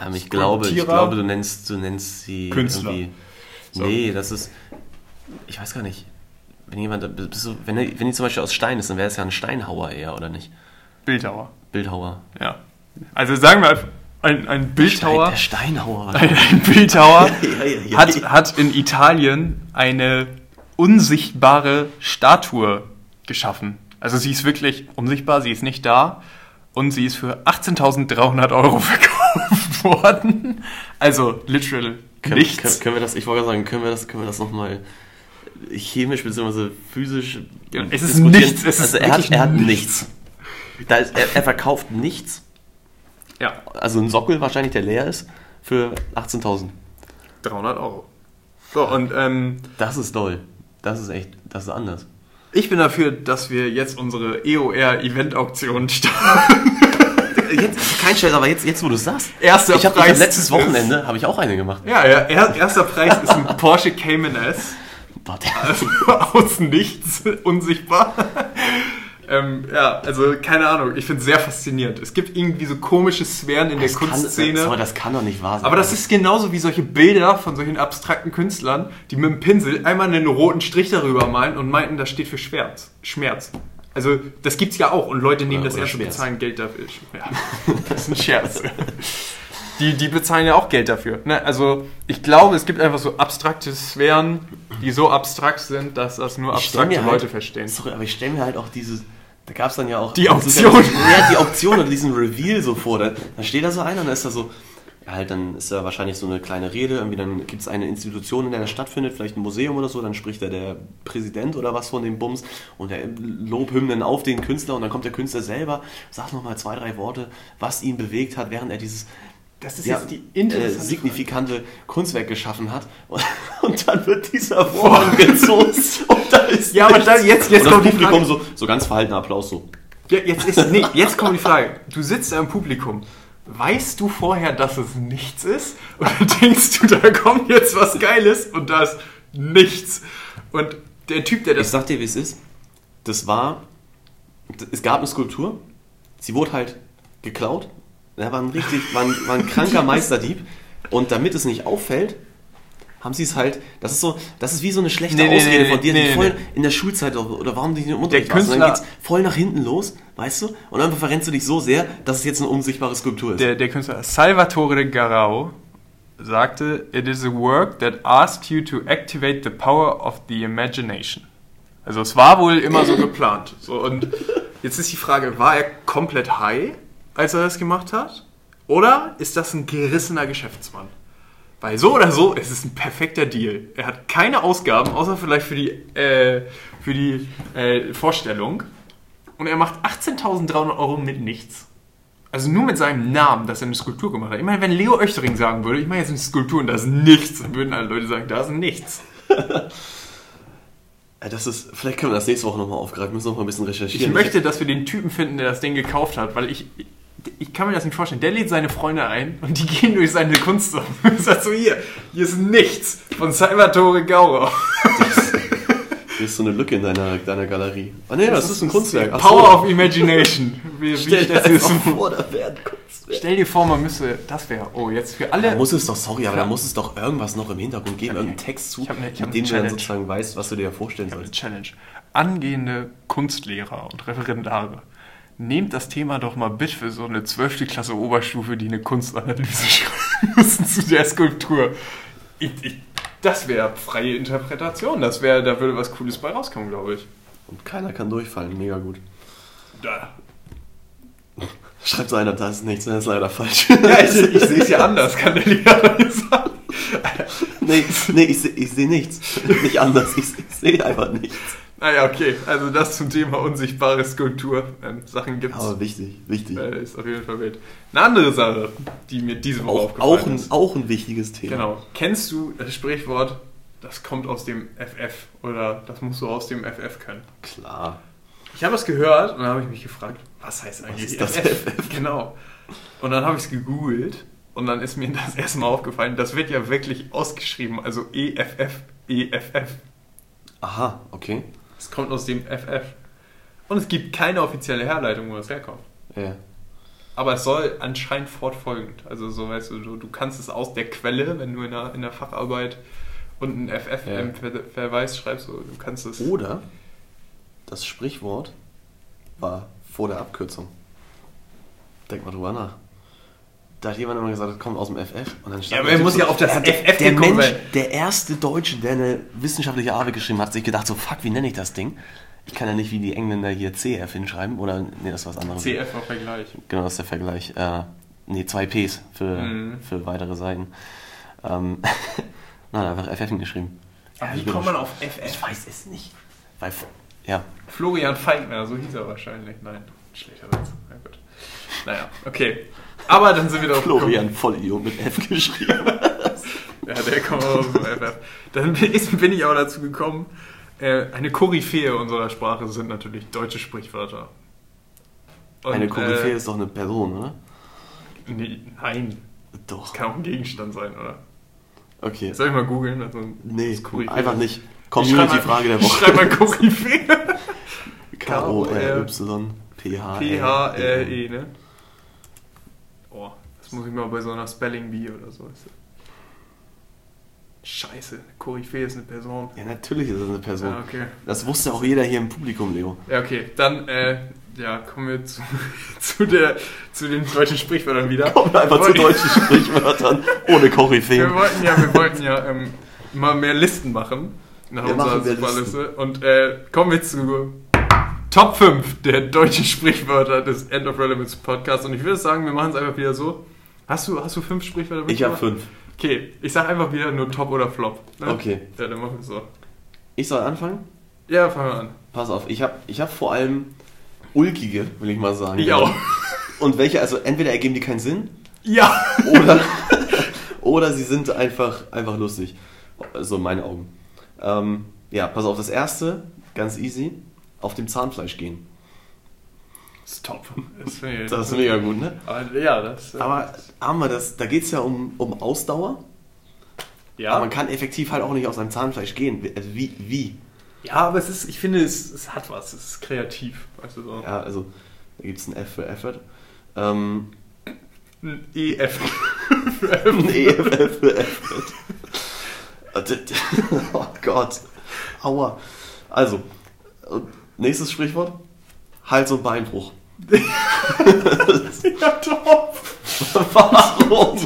Ähm, ich, glaube, ich glaube, du nennst, du nennst sie Künstler. irgendwie so. Nee, das ist. Ich weiß gar nicht. Wenn jemand. Wenn, wenn die zum Beispiel aus Stein ist, dann wäre es ja ein Steinhauer eher, oder nicht? Bildhauer. Bildhauer. Ja. Also sagen wir ein, ein Bildhauer. Der Steinhauer. Ein, ein Bildhauer hat, hat in Italien eine unsichtbare Statue geschaffen. Also sie ist wirklich unsichtbar, sie ist nicht da und sie ist für 18.300 Euro verkauft worden. Also literal können, nichts. Können, können, wir das, ich wollte sagen, können wir das, können wir das nochmal chemisch bzw. physisch ja, Es ist nichts. Es also er, hat, er hat nichts. Da ist, er, er verkauft nichts. Ja. Also ein Sockel wahrscheinlich, der leer ist, für 18.000. 300 Euro. So, und ähm, Das ist toll. Das ist echt, das ist anders. Ich bin dafür, dass wir jetzt unsere EOR-Event-Auktion starten jetzt, kein Scheiß, aber jetzt, jetzt wo du es sagst. Erster ich hab, Preis. letztes Wochenende habe ich auch eine gemacht. Ja, ja, erster Preis ist ein Porsche Cayman S. Also aus nichts, unsichtbar. Ähm, ja, also keine Ahnung, ich finde es sehr faszinierend. Es gibt irgendwie so komische Sphären in Das der kann, Kunstszene. sorry, das kann doch nicht wahr sein. aber das ist genauso wie solche Bilder von solchen abstrakten Künstlern, die mit dem Pinsel einmal einen roten Strich darüber malen und meinten, das steht für Schmerz. Schmerz. Also, das gibt's ja auch und Leute nehmen Ja, das oder ernst und bezahlen Geld dafür. Ja, das ist ein Scherz. Die, die bezahlen ja auch Geld dafür. Ne? Also, ich glaube, es gibt einfach so abstrakte Sphären, die so abstrakt sind, dass das nur abstrakte Leute halt, verstehen. Sorry, aber ich stelle mir halt auch dieses. Da gab es dann ja auch. Die Auktion. Ja, die Auktion oder diesen Reveal so vor. Da, da steht da so einer und da ist da so. Ja, halt, dann ist da wahrscheinlich so eine kleine Rede. Irgendwie dann gibt es eine Institution, in der das stattfindet, vielleicht ein Museum oder so. Dann spricht da der Präsident oder was von dem Bums und der Lobhymnen auf den Künstler. Und dann kommt der Künstler selber, sagt nochmal zwei, drei Worte, was ihn bewegt hat, während er dieses Das ist ja, jetzt die äh, signifikante Kunstwerk geschaffen hat. Und, und dann wird dieser Vorhang gezogen. Und da ist Ja, aber dann- jetzt- jetzt und das kommt die Publikum so, so ganz verhaltener Applaus so. Ja, jetzt, ist, nee, jetzt kommt die Frage. Du sitzt im Publikum. Weißt du vorher, dass es nichts ist? Oder denkst du, da kommt jetzt was Geiles und da ist nichts? Und der Typ, der Ich das... sag dir, wie es ist. Das war, es gab eine Skulptur. Sie wurde halt geklaut. Er war ein richtig, war ein, war ein kranker Meisterdieb. Und damit es nicht auffällt, haben sie es halt, das ist so, das ist wie so eine schlechte Nee, Ausrede nee, von dir, nee, die voll in der Schulzeit oder, warum die nicht im Unterricht Der warst. Und dann Künstler- geht's voll nach hinten los, weißt du? Und dann verrennst du dich so sehr, dass es jetzt eine unsichtbare Skulptur ist. Der, der Künstler Salvatore Garau sagte, it is a work that asks you to activate the power of the imagination. Also es war wohl immer so geplant. So, und jetzt ist die Frage, war er komplett high, als er das gemacht hat? Oder ist das ein gerissener Geschäftsmann? Weil so oder so, es ist ein perfekter Deal. Er hat keine Ausgaben, außer vielleicht für die, äh, für die äh, Vorstellung. Und er macht 18.300 Euro mit nichts. Also nur mit seinem Namen, dass er eine Skulptur gemacht hat. Ich meine, wenn Leo Oechtering sagen würde, ich mache jetzt eine Skulptur und da ist nichts, dann würden alle Leute sagen, da ist nichts. Das ist, vielleicht können wir das nächste Woche nochmal aufgreifen, müssen noch mal ein bisschen Ich recherchieren. möchte, dass wir den Typen finden, der das Ding gekauft hat, weil ich, ich kann mir das nicht vorstellen. Der lädt seine Freunde ein und die gehen durch seine Kunst und sagt so, hier, hier ist nichts von Salvatore Gauro. Hier ist so eine Lücke in deiner, deiner Galerie. Ah nee, das, ist ein Kunstwerk. Ach Power so. of Imagination. Wie, Stell dir das vor, da wäre ein Kunstwerk. Stell dir vor, man müsste, das wäre, oh, jetzt für alle. Da muss es doch, sorry, aber da muss es doch irgendwas noch im Hintergrund geben, irgendeinen Text zu, ne- hab mit dem eine du dann sozusagen weißt, was du dir vorstellen eine sollst. Challenge. Angehende Kunstlehrer und Referendare, nehmt das Thema doch mal bitte für so eine 12. Klasse Oberstufe, die eine Kunstanalyse schreiben müssen zu der Skulptur. Ich, ich, das wäre freie Interpretation. Das wäre, da würde was Cooles bei rauskommen, glaube ich. Und keiner kann durchfallen, mega gut. Da. Schreibt so einer, das ist nichts, das ist leider falsch. Ja, ich, ich sehe es ja anders, kann der Lehrer sagen. nee, nee, ich sehe ich seh nichts. Nicht anders, ich, ich sehe einfach nichts. Naja, okay. Also das zum Thema unsichtbare Skulptur. Ähm, Sachen gibt's. Aber wichtig, wichtig. Äh, ist auf jeden Fall wild. Eine andere Sache, die mir diese Woche auch, aufgefallen auch, ein, ist. auch ein wichtiges Thema. Genau. Kennst du das Sprichwort, das kommt aus dem FF oder das musst du aus dem FF können? Klar. Ich habe es gehört und dann habe ich mich gefragt, was heißt eigentlich ist das FF? Genau. Und dann habe ich es gegoogelt und dann ist mir das erste Mal aufgefallen, das wird ja wirklich ausgeschrieben, also EFF, EFF. Aha, okay. Es kommt aus dem FF. Und es gibt keine offizielle Herleitung, wo das herkommt. Ja. Aber es soll anscheinend fortfolgend. Also so weißt du, du, du kannst es aus der Quelle, wenn du in der, in der Facharbeit und einen FF Ja. im Ver Verweis schreibst, so, du kannst es. Oder das Sprichwort war vor der Abkürzung. Denk mal drüber nach. Da hat jemand immer gesagt, das kommt aus dem FF. Und dann stand Ja, aber er muss ja auf das der, FF der gekommen Mensch, sein. der erste Deutsche, der eine wissenschaftliche Arbeit geschrieben hat, hat sich gedacht, so fuck, wie nenne ich das Ding? Ich kann ja nicht wie die Engländer hier CF hinschreiben. Oder, nee, das ist was anderes. CF war Vergleich. Genau, das ist der Vergleich. Äh, nee, zwei Ps für, Mhm. für weitere Seiten. Ähm, nein, einfach FF hingeschrieben. Aber wie kommt man auf Ich FF? weiß es nicht. Weil, ja, Florian Feigner, so hieß er wahrscheinlich. Nein, schlechter Witz. Na gut. Naja, okay. Aber dann sind wir doch. Florian Vollidiot mit F geschrieben. Ja, der kommt aus dem FF. Dann bin ich, auch dazu gekommen. Äh, eine Koryphäe unserer Sprache sind natürlich deutsche Sprichwörter. Und, Eine Koryphäe äh, ist doch eine Person, oder? Nee, nein, Doch. kann auch ein Gegenstand sein, oder? Okay. Soll ich mal googeln? Also, Nee, das einfach nicht. Community-Frage der Woche. schreib mal Koryphäe. K-O-R-Y. P-H-R-E, ne? Das muss ich mal bei so einer Spelling Bee oder so. Scheiße, Koryphäe ist eine Person. Ja, natürlich ist das eine Person. Ja, okay. Das wusste auch jeder hier im Publikum, Leo. Ja, okay. Dann, äh, ja, kommen wir zu, zu, der, zu den deutschen Sprichwörtern wieder. Kommen wir einfach zu Wir wollten- deutschen Sprichwörtern ohne Wir Koryphäen. wollten ja, wir wollten ja ähm, mal mehr Listen machen. Nach Wir unserer Superliste. Und äh, kommen wir zu Top 5 der deutschen Sprichwörter des End of Relevance Podcasts. Und ich würde sagen, wir machen es einfach wieder so. Hast du, hast du fünf Sprichwörter Ich habe fünf. Okay, ich sag einfach wieder nur Top oder Flop. ne? Okay. Ja, dann machen wir so. Ich soll anfangen? Ja, fangen wir an. Pass auf, ich habe ich hab vor allem ulkige, will ich mal sagen. Ich auch. Und welche, also entweder ergeben die keinen Sinn Ja! oder, oder sie sind einfach, einfach lustig. So in meinen Augen. Ähm, ja, pass auf, das erste, ganz easy, auf dem Zahnfleisch gehen. Das, finde ich- Das ist mega gut, ne? Aber, ja, das. äh, Aber haben wir das, da geht es ja um, um Ausdauer. ja. Aber man kann effektiv halt auch nicht auf seinem Zahnfleisch gehen. Wie- Also wie? wie? ja, aber es ist, ich finde, es, es hat was. Es ist kreativ. Weißt du so. Ja, also da gibt es ein F für Effort. Ähm, Ein EF. ein EFF für Effort. Oh Gott. Aua. Also, äh, nächstes Sprichwort. Hals- und Beinbruch. ja, top. Warum?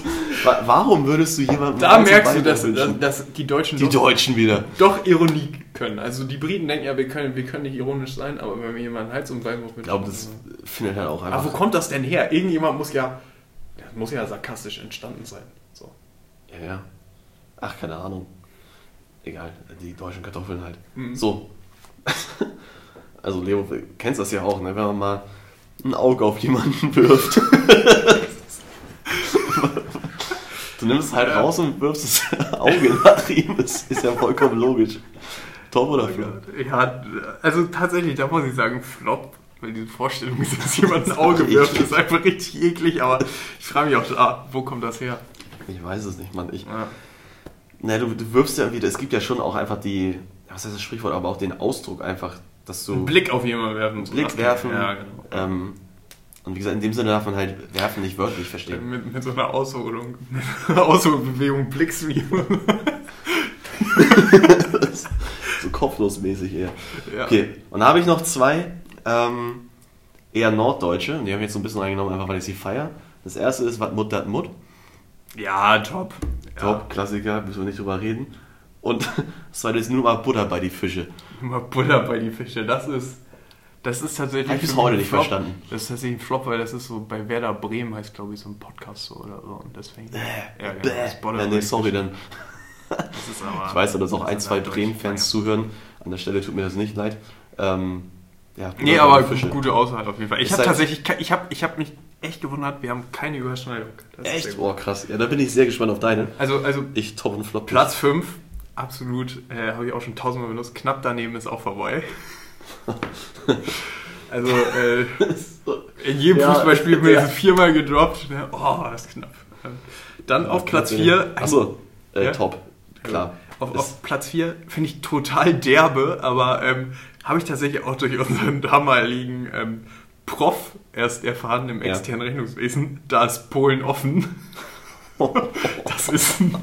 Wa- Warum würdest du jemandem Da merkst du, dass, dass, dass die Deutschen Die doch, Deutschen wieder. doch Ironie können. Also die Briten denken ja, wir können, wir können nicht ironisch sein, aber wenn wir jemanden Hals mit. Ich glaube, das findet halt auch aber wo einfach. kommt das denn her? Irgendjemand muss ja. Muss ja sarkastisch entstanden sein. So. Ja, ja. Ach, keine Ahnung. Egal, die deutschen Kartoffeln halt. Mhm. So. Also, Leo, du kennst das ja auch, ne? wenn man mal ein Auge auf jemanden wirft. du nimmst es halt Ja. raus und wirfst das Auge nach ihm. Das ist ja vollkommen logisch. Top oder Flop? Ja, also tatsächlich, da muss ich sagen, Flop. Weil diese Vorstellung, dass jemand ein Auge wirft, ist einfach richtig eklig. Aber ich frage mich auch, ah, wo kommt das her? Ich weiß es nicht, Mann. Ich, Ja. na, du, du wirfst ja wieder, es gibt ja schon auch einfach die, was heißt das Sprichwort, aber auch den Ausdruck einfach, dass du. Einen Blick auf jemanden werfen. so Blick werfen. Ja, genau. Ähm, und wie gesagt, in dem Sinne darf man halt werfen, nicht wörtlich verstehen. Mit, mit so einer Ausholung, mit einer Ausholbewegung blickst du jemanden. so kopflosmäßig eher. Ja. Okay, und da habe ich noch zwei ähm, eher Norddeutsche. Und die habe ich jetzt so ein bisschen reingenommen, einfach weil ich sie feiere. Das erste ist, was Mut dat Mut. Ja, top. Ja. Top, Klassiker, müssen wir nicht drüber reden. Und das zweite ist nur mal Butter bei die Fische. Immer Butter bei die Fische. Das ist, das ist tatsächlich. Hab ich bis heute ein nicht Flop. verstanden. Das ist tatsächlich ein Flop, weil das ist so bei Werder Bremen heißt, glaube ich, so ein Podcast so oder so. Und deswegen. ja, genau, Bäh. das Butter Ja, nee, sorry, dann. Das ist aber, Ich weiß, dass auch ein, das ist zwei halt Bremen-Fans zuhören. An der Stelle tut mir das nicht leid. Ähm, ja, Nee, aber Fische. gute Auswahl auf jeden Fall. Ich habe halt- tatsächlich, ich habe ich hab mich echt gewundert, wir haben keine Überschneidung. Das Echt? Oh, krass. Ja, da bin ich sehr gespannt auf deine. Also, also Ich top und flop. Platz 5, absolut, äh, habe ich auch schon tausendmal benutzt. Knapp daneben ist auch vorbei. also, äh, in jedem Ja, Fußballspiel mir ja. viermal gedroppt. Ne? Oh, das ist knapp. Dann auf Platz 4. Achso, äh, Ja? top. Klar. Auf, Das- auf Platz 4 finde ich total derbe, aber ähm, habe ich tatsächlich auch durch unseren damaligen ähm, Prof erst erfahren im Ja. externen Rechnungswesen. Da ist Polen offen. Das ist ein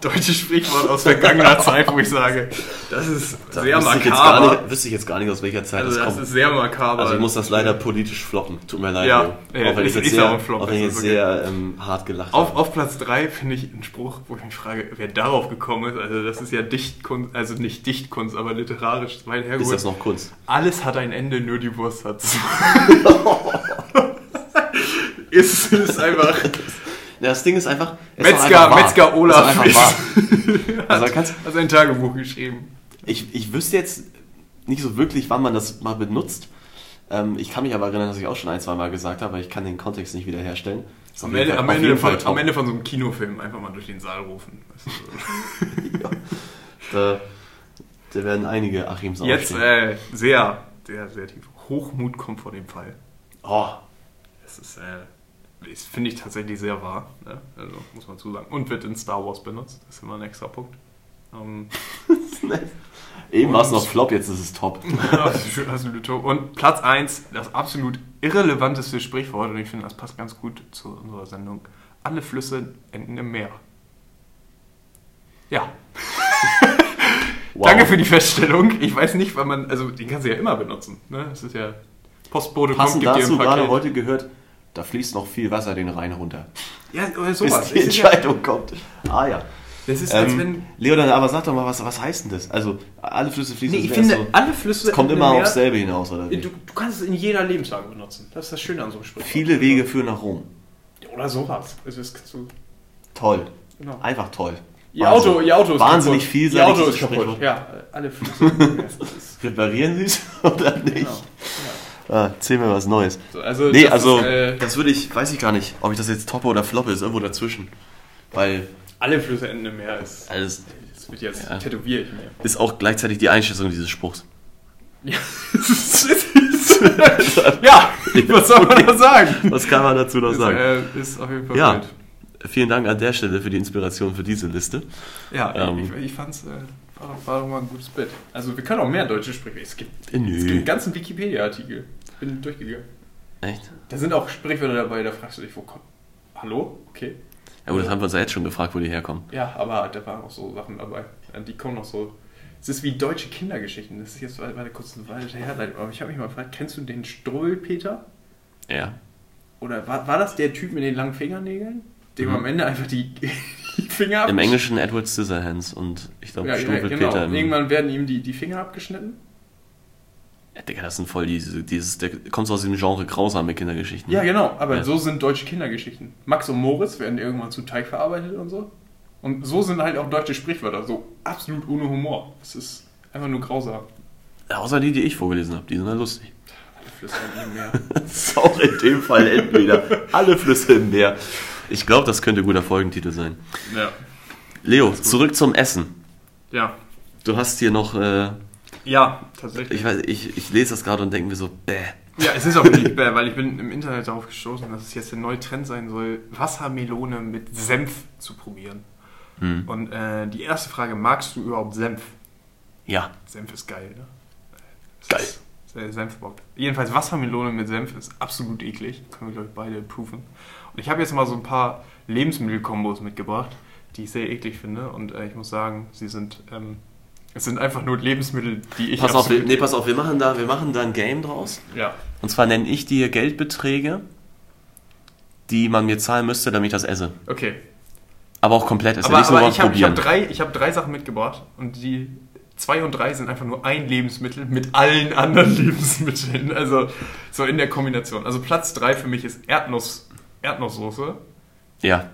deutsches Sprichwort aus vergangener Zeit, wo ich sage, das ist Da sehr wüsste ich, makaber. nicht, wüsste ich jetzt gar nicht, aus welcher Zeit Also das das kommt. ist sehr makaber. Also ich muss das leider politisch floppen. Tut mir leid. Ja, ja, auch wenn ich jetzt sehr, auch Flop, auch wenn ich okay. sehr ähm, hart gelacht Auf, habe. auf Platz 3 finde ich einen Spruch, wo ich mich frage, wer darauf gekommen ist. Also das ist ja Dichtkunst, also nicht Dichtkunst, aber literarisch weit hergeholt. Ist das noch Kunst? Alles hat ein Ende, nur die Wurst hat zu. ist, ist einfach. Ja, das Ding ist einfach. Metzger, einfach. Metzger Olaf ist einfach wahr. Also man kann's, hat ein Tagebuch geschrieben. ich, ich wüsste jetzt nicht so wirklich, wann man das mal benutzt. Ähm, ich kann mich aber erinnern, dass ich auch schon ein, zwei Mal gesagt habe, aber ich kann den Kontext nicht wiederherstellen. Am Ende, Fall- am, Ende von, am. Ende von so einem Kinofilm einfach mal durch den Saal rufen. So. Da, da werden einige Achims Jetzt äh, sehr, sehr, sehr tief. Hochmut kommt vor dem Fall. Oh, Das ist, äh, das finde ich tatsächlich sehr wahr. Ne? Also muss man zusagen. Und wird in Star Wars benutzt. Das ist immer ein extra Punkt. Ähm, Eben war es noch Flop, jetzt ist es Top. absolut top. Und Platz 1, das absolut irrelevanteste Sprichwort, und ich finde, das passt ganz gut zu unserer Sendung. Alle Flüsse enden im Meer. Ja. Wow. Danke für die Feststellung. Ich weiß nicht, weil man, also den kannst du ja immer benutzen. Ne? Das ist ja Postbote Passend kommt, gibt dazu gerade heute gehört, da fließt noch viel Wasser den Rhein runter. Ja, oder Bis sowas. die ist ja, Entscheidung kommt. Ah ja. das ist, als Ähm, wenn. Leonard, aber sag doch mal, was, was heißt denn das? Also, alle Flüsse fließen Nee, ich finde, so, alle Flüsse es kommt immer aufs selbe hinaus, oder wie? Du, du kannst es in jeder Lebenslage benutzen. Das ist das Schöne an so einem Sprichwort. Viele Wege führen nach Rom. Oder sowas. Also das kannst du, Toll. genau. Einfach toll. Ihr Wahnsinn. Auto, ihr Auto ist Wahnsinnig kaputt. vielseitig, Ihr Auto ist kaputt. Ja, alle Flüsse. Reparieren Sie es oder nicht? genau. Ah, erzähl mir was Neues. So, also Nee, das also, ist, äh, das würde ich, weiß ich gar nicht, ob ich das jetzt toppe oder floppe, ist irgendwo dazwischen. Weil, alle Flüsse enden im Meer. Ist, alles das wird jetzt Ja. tätowiert ist auch gleichzeitig die Einschätzung dieses Spruchs. Ja, ja was soll man da sagen? Was kann man dazu noch Ist, sagen? äh, ist auf jeden Fall Ja. wild. Vielen Dank an der Stelle für die Inspiration für diese Liste. Ja, Ähm. ich, ich fand's, äh, war, doch, war doch mal ein gutes Bit. Also wir können auch mehr deutsche Sprichwörter. Es gibt, Äh, es gibt einen ganzen Wikipedia-Artikel. Bin durchgegangen. Echt? Da sind auch Sprichwörter dabei, da fragst du dich, wo kommt. Hallo? Okay. Ja gut, das haben wir uns ja jetzt schon gefragt, wo die herkommen. Ja, aber da waren auch so Sachen dabei. Ja, Die kommen noch so. Es ist wie deutsche Kindergeschichten. Das ist jetzt war war kurz eine Weile herleitung. Aber ich habe mich mal gefragt, kennst du den Struwwelpeter? Ja. Oder war, war das der Typ mit den langen Fingernägeln? Dem Mhm. am Ende einfach die, die Finger Im Englischen Edward Scissorhands und ich glaube Ja, ja, Struwwelpeter genau. Irgendwann werden ihm die, die Finger abgeschnitten. Ja, Digga, das sind voll diese, dieses, der kommt so aus dem Genre grausame Kindergeschichten. Ja, genau. Aber Ja. so sind deutsche Kindergeschichten. Max und Moritz werden irgendwann zu Teig verarbeitet und so. Und so sind halt auch deutsche Sprichwörter. So absolut ohne Humor. Es ist einfach nur grausam. Ja, Außer die, die ich vorgelesen habe, die sind ja lustig. Alle Flüsse im Meer. Das ist auch in dem Fall entweder alle Flüsse im Meer. Ich glaube, das könnte ein guter Folgentitel sein. ja. Leo, zurück zum Essen. Ja. Du hast hier noch, äh, Ja, tatsächlich. ich weiß, ich, ich lese das gerade und denke mir so, bäh. Ja, es ist auch nicht bad, weil ich bin im Internet darauf gestoßen, dass es jetzt der neue Trend sein soll, Wassermelone mit Senf zu probieren. Hm. Und äh, die erste Frage, magst du überhaupt Senf? Ja, Senf ist geil, ne? Es Geil. ist Sehr Senfbock. Jedenfalls Wassermelone mit Senf ist absolut eklig. Können wir, glaube ich, beide proven. Und ich habe jetzt mal so ein paar Lebensmittelkombos mitgebracht, die ich sehr eklig finde. Und äh, ich muss sagen, sie sind, ähm, es sind einfach nur Lebensmittel, die ich pass auf, wir, nee, pass auf, wir machen, da, wir machen da ein Game draus. Ja. Und zwar nenne ich dir Geldbeträge, die man mir zahlen müsste, damit ich das esse. Okay. Aber auch komplett, ja Aber, nur aber ich habe hab drei, ich hab drei Sachen mitgebracht und die zwei und drei sind einfach nur ein Lebensmittel mit allen anderen Lebensmitteln. Also so in der Kombination. Also Platz drei für mich ist Erdnuss, Erdnusssoße, ja,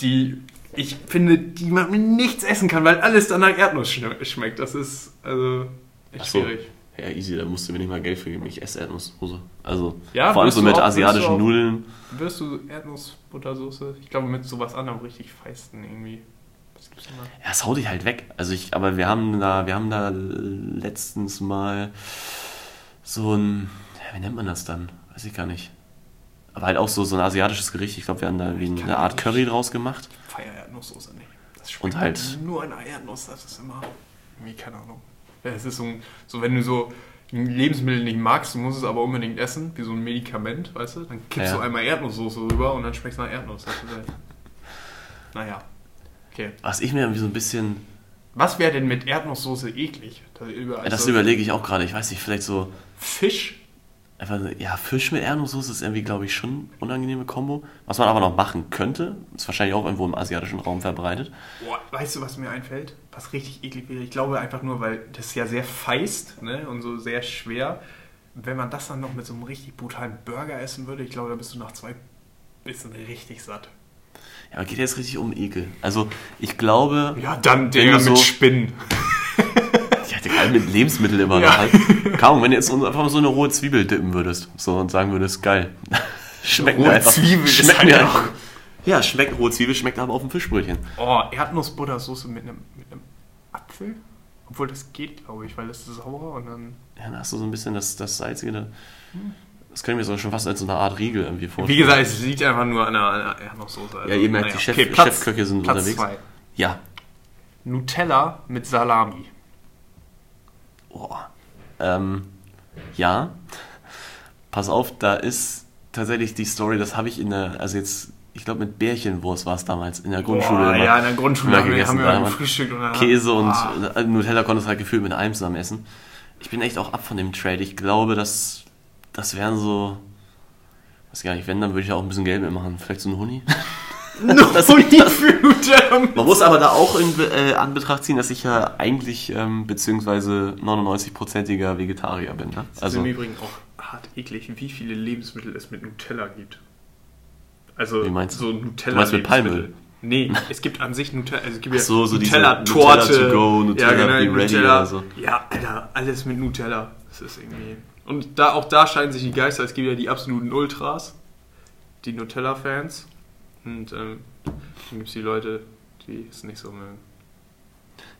die ich finde, die man mit nichts essen kann, weil alles dann nach Erdnuss schme- schmeckt. Das ist also echt so. schwierig. ja, easy, da musst du mir nicht mal Geld für geben. Ich esse Erdnusssoße. Also, Ja, vor allem so mit auch- asiatischen auch- Nudeln. Wirst du Erdnussbuttersoße? Ich glaube mit sowas anderem richtig feisten irgendwie. Was gibt's denn da? Ja, es haut dich halt weg. Also ich, aber wir haben da, wir haben da letztens mal so ein, wie nennt man das dann? Weiß ich gar nicht. Aber halt auch so, so ein asiatisches Gericht. Ich glaube, wir haben da wie eine Art. Curry draus gemacht. Feier Erdnusssoße nicht. Das schmeckt Und halt- nur eine Erdnuss, das ist immer irgendwie keine Ahnung. Es ist so, ein, so wenn du so ein Lebensmittel nicht magst, du musst es aber unbedingt essen, wie so ein Medikament, weißt du? Dann kippst Ja. du einmal Erdnusssoße rüber und dann schmeckt es nach Erdnuss. Das ist halt, naja. Okay. Was ich mir irgendwie so ein bisschen, Was wäre denn mit Erdnusssoße eklig? Ja, das überlege ich auch gerade. Ich weiß nicht, vielleicht so, Fisch? Einfach, so- ja, Fisch mit Erdnusssoße ist irgendwie, glaube ich, schon unangenehme Kombo. Was man aber noch machen könnte, ist wahrscheinlich auch irgendwo im asiatischen Raum verbreitet. Boah, weißt du, was mir einfällt? Was richtig eklig wäre? Ich glaube einfach nur, weil das ja sehr feist ne? und so sehr schwer. Wenn man das dann noch mit so einem richtig brutalen Burger essen würde, ich glaube, da bist du nach zwei bisschen richtig satt. Ja, aber geht jetzt richtig um Ekel. Also, ich glaube, Ja, dann der du mit so- Spinnen. Digga, mit Lebensmitteln immer Ja. noch halt. Kaum, wenn du jetzt einfach mal so eine rohe Zwiebel dippen würdest so, und sagen würdest, geil. schmeckt mir Rohe einfach. Zwiebel schmeckt halt mir auch- einfach. Ja, schmeckt rohe Zwiebel, schmeckt aber auf dem Fischbrötchen. Oh, Erdnussbuttersoße mit einem, mit einem Apfel? Obwohl das geht, glaube ich, weil das ist sauer und dann. Ja, dann hast du so ein bisschen das, das Salzige. da- Das könnte ich mir so schon fast als so eine Art Riegel irgendwie vorstellen. Wie gesagt, es liegt einfach nur an der, an der Erdnusssoße. Also, Ja, ihr merkt, die Chef- Chefköche sind Platz unterwegs. Zwei. Ja, Nutella mit Salami. Boah. Ähm, ja. Pass auf, da ist tatsächlich die Story, das habe ich in der, also jetzt, ich glaube mit Bärchenwurst war es damals in der Grundschule. Boah, immer- ja, in der Grundschule haben wir, haben wir man gefrühstückt dann- Käse und äh, Nutella konntest du halt gefühlt mit einem zusammen essen. Ich bin echt auch ab von dem Trade. Ich glaube, dass das wären so, weiß gar nicht, wenn, dann würde ich auch ein bisschen Geld mitmachen. Vielleicht so ein Huni. das Nutella. Man muss aber da auch in äh, Anbetracht ziehen, dass ich ja eigentlich ähm, beziehungsweise 99-prozentiger Vegetarier bin. Ne? Also Also im Übrigen auch hart eklig, wie viele Lebensmittel es mit Nutella gibt. Also Wie meinst du? so Nutella. Du meinst mit Palmöl? Nee, es gibt an sich Nutella, also es gibt so, so Nutella-Torte. Nutella to go, Nutella ja, be genau, ready Nutella. oder so. Ja, Alter, alles mit Nutella. Das ist irgendwie. Und da, auch da scheiden sich die Geister. Es gibt ja die absoluten Ultras, die Nutella-Fans. Und ähm, dann gibt es die Leute, die es nicht so mögen.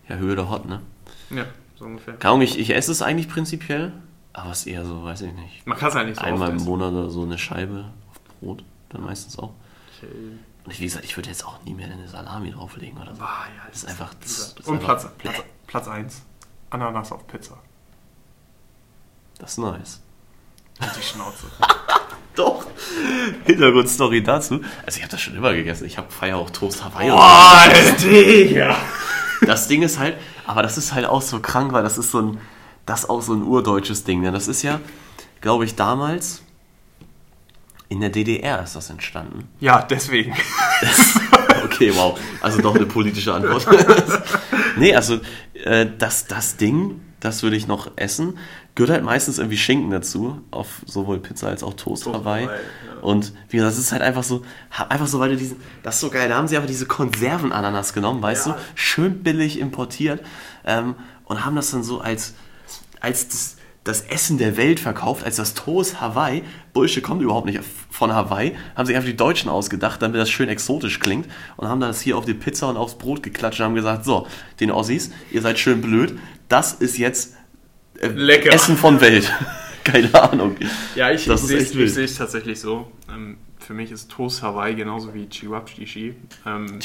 ja, Höhe der Hot, ne? Ja, so ungefähr. Ahnung, ich, ich esse es eigentlich prinzipiell, aber es ist eher so, weiß ich nicht. Man kann es ja nicht so Einmal im. Monat oder so eine Scheibe auf Brot, dann meistens auch. Okay. Und wie gesagt, ich würde jetzt auch nie mehr eine Salami drauflegen oder so. Ah, ja, Das ist einfach. Das, das ist Und Platz, Platz, Platz 1. Ananas auf Pizza. Das ist nice. Und die Schnauze. Doch. Hintergrundstory dazu. Also ich habe das schon immer gegessen. Ich habe feier auch Toast Hawaii. Boah, Digga! Das Ding ist halt, aber das ist halt auch so krank, weil das ist so ein, das ist auch so ein urdeutsches Ding. Ne? Das ist ja, glaube ich, damals in der DDR ist das entstanden. Ja, deswegen. Okay, wow. Also doch eine politische Antwort. nee, also äh, das, das Ding, das würde ich noch essen. Gehört halt meistens irgendwie Schinken dazu, auf sowohl Pizza als auch Toast, Toast Hawaii. Hawaii, ja. Und wie gesagt, das ist halt einfach so, einfach so, weil du diesen, das ist so geil, da haben sie aber diese Konservenananas genommen, weißt Ja. du, schön billig importiert ähm, und haben das dann so als, als das, das Essen der Welt verkauft, als das Toast Hawaii. Bullshit kommt überhaupt nicht von Hawaii. Haben sich einfach die Deutschen ausgedacht, damit das schön exotisch klingt und haben das hier auf die Pizza und aufs Brot geklatscht und haben gesagt, so, den Ossis, ihr seid schön blöd, das ist jetzt äh, Lecker. Essen von Welt. Keine Ahnung. Ja, ich, Das ich sehe es- tatsächlich so. Ähm, für mich ist Toast Hawaii genauso wie Chihuahua-Chichi. Ähm,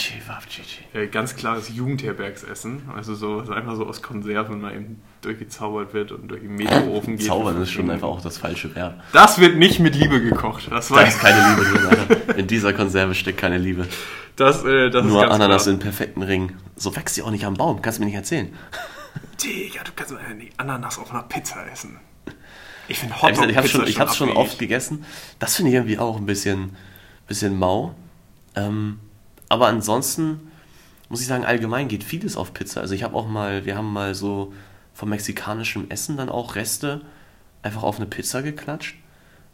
äh, ganz klares Jugendherbergsessen. Also so, was einfach so aus Konserven mal eben durchgezaubert wird und durch den Metroofen geht. Zaubern ist schon einfach auch das falsche Verb. Das wird nicht mit Liebe gekocht. Das Da weiß ist keine Liebe drin, Alter. In dieser Konserve steckt keine Liebe. Das, äh, das Nur Ananas klar. in perfekten Ringen. So wächst sie auch nicht am Baum. Kannst du mir nicht erzählen. Digga, du kannst eine Ananas auf einer Pizza essen. Ich finde gesagt, ich habe schon, ich hab's schon abwegig. oft gegessen. Das finde ich irgendwie auch ein bisschen, bisschen mau. Ähm, aber ansonsten muss ich sagen, allgemein geht vieles auf Pizza. Also ich habe auch mal, wir haben mal so vom mexikanischen Essen dann auch Reste einfach auf eine Pizza geklatscht.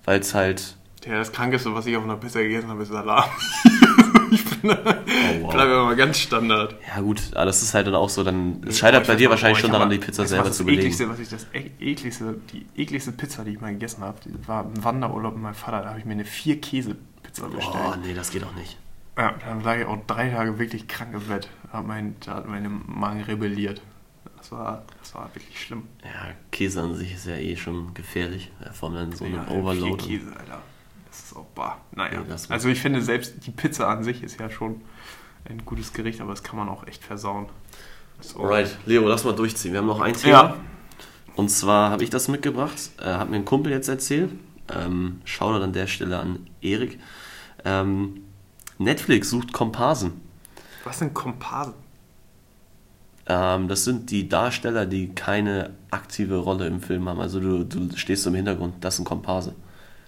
Weil es halt. Ja, das Krankeste, was ich auf einer Pizza gegessen habe, ist Salat. ich bin, Oh, wow. bleibe immer ganz Standard. Ja gut, aber das ist halt dann auch so, dann. Es scheitert bei dir wahrscheinlich schon daran, die Pizza selber was zu das ekligste, belegen. was ich das e- ekligste, die ekligste Pizza, die ich mal gegessen habe, die war im Wanderurlaub mit meinem Vater. Da habe ich mir eine vier Käse Pizza bestellt. Oh, nee, das geht auch nicht. Ja, dann lag ich auch drei Tage wirklich krank im Bett. Da hat mein, da hat mein Magen rebelliert. Das war, das war wirklich schlimm. Ja, Käse an sich ist ja eh schon gefährlich. Ja, vor allem so Ja, einem Overload. Käse, Alter. Das ist auch bar. Naja. Nee, das- also ich finde selbst die Pizza an sich ist ja schon ein gutes Gericht, aber das kann man auch echt versauen. So. Alright, Leo, lass mal durchziehen. Wir haben noch ein Thema. Ja. Und zwar habe ich das mitgebracht, äh, hat mir ein Kumpel jetzt erzählt. Ähm, Shoutout an der Stelle an Erik. Ähm, Netflix sucht Komparsen. Was sind Komparsen? Ähm, das sind die Darsteller, die keine aktive Rolle im Film haben. Also du, du stehst so im Hintergrund, das sind Komparse.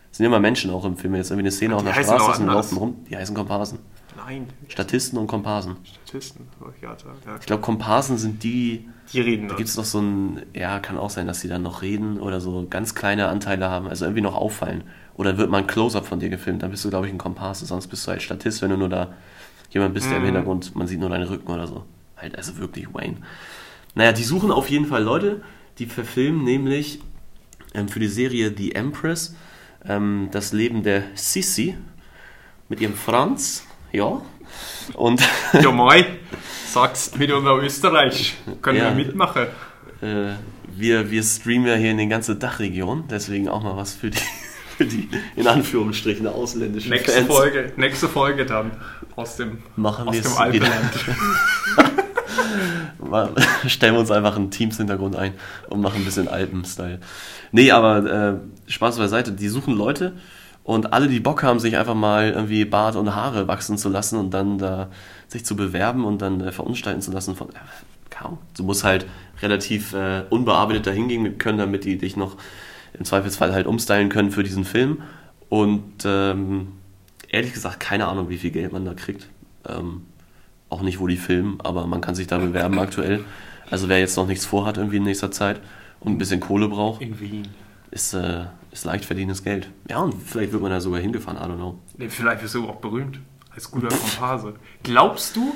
Das sind immer Menschen auch im Film. Jetzt irgendwie eine Szene auf der Straße und laufen rum. Die heißen Komparsen. Nein. Statisten und Komparsen. Statisten. wollte ich gerade sagen. Ja. Ich glaube, Komparsen sind die, Die reden Da gibt es noch so ein, ja, kann auch sein, dass sie dann noch reden oder so ganz kleine Anteile haben, also irgendwie noch auffallen. Oder wird mal ein Close-Up von dir gefilmt, dann bist du, glaube ich, ein Komparse, sonst bist du halt Statist, wenn du nur da jemand bist, der im Mhm. Hintergrund, man sieht nur deinen Rücken oder so. Halt, also wirklich Wayne. Naja, die suchen auf jeden Fall Leute, die verfilmen nämlich ähm, für die Serie The Empress ähm, das Leben der Sissi mit ihrem Franz, ja. Und Ja, moi. Sagst mit unser Österreich. Können Ja. wir mitmachen. Äh, wir, wir streamen ja hier in die ganze Dachregion, deswegen auch mal was für die, für die in Anführungsstrichen ausländischen Nächste Fans. Folge, nächste Folge dann. Aus dem, Machen aus dem. Alpenland. Stellen wir uns einfach einen Teams-Hintergrund ein und machen ein bisschen Alpen-Style. Nee, aber äh, Spaß beiseite, die suchen Leute und alle, die Bock haben, sich einfach mal irgendwie Bart und Haare wachsen zu lassen und dann da sich zu bewerben und dann äh, verunstalten zu lassen von. Äh, kaum. Du musst halt relativ äh, unbearbeitet dahin gehen können, damit die dich noch im Zweifelsfall halt umstylen können für diesen Film. Und ähm, ehrlich gesagt, keine Ahnung, wie viel Geld man da kriegt. Ähm, auch nicht, wo die filmen, aber man kann sich da bewerben aktuell. Also wer jetzt noch nichts vorhat irgendwie in nächster Zeit und ein bisschen Kohle braucht, In Wien. ist, äh, ist leicht verdientes Geld. Ja, und vielleicht wird man da sogar hingefahren, I don't know. Nee, vielleicht wirst du auch berühmt. Als guter Komparse. Glaubst du,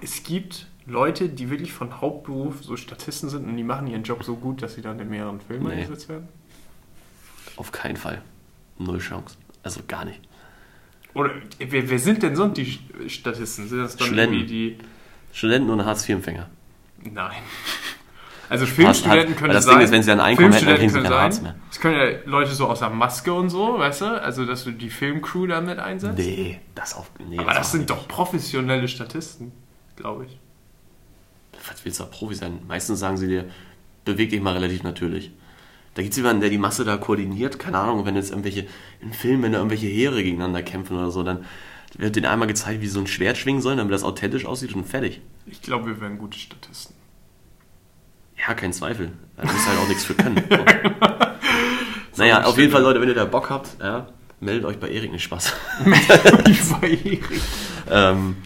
es gibt Leute, die wirklich von Hauptberuf so Statisten sind und die machen ihren Job so gut, dass sie dann in mehreren Filmen Nee. eingesetzt werden? Auf keinen Fall. Null Chance. Also gar nicht. Oder wer, wer sind denn sonst die Statisten? Sind das dann Studenten. irgendwie die. Studenten und Hartz-IV-Empfänger. Nein. Also Filmstudenten Hat- können das sein. Ding ist, wenn sie ein Einkommen hätten, dann Filmstudenten kriegen sie kein können Hartz sein. mehr. Es können ja Leute so aus der Maske und so, weißt du? Also, dass du die Filmcrew damit einsetzt. Nee, das auf. Nee, Aber das auch sind nicht. doch professionelle Statisten, glaube ich. Was willst du da Profi sein? Meistens sagen sie dir, beweg dich mal relativ natürlich. Da gibt es jemanden, der die Masse da koordiniert. Keine Ahnung, wenn jetzt irgendwelche, in Filmen, wenn da irgendwelche Heere gegeneinander kämpfen oder so, dann wird denen einmal gezeigt, wie sie so ein Schwert schwingen sollen, damit das authentisch aussieht und fertig. Ich glaube, wir wären gute Statisten. Ja, kein Zweifel. Da muss halt auch nichts für können. naja, auf jeden Fall, Leute, wenn ihr da Bock habt, ja, meldet euch bei Erik nicht Spaß. Ich war Erik. ähm,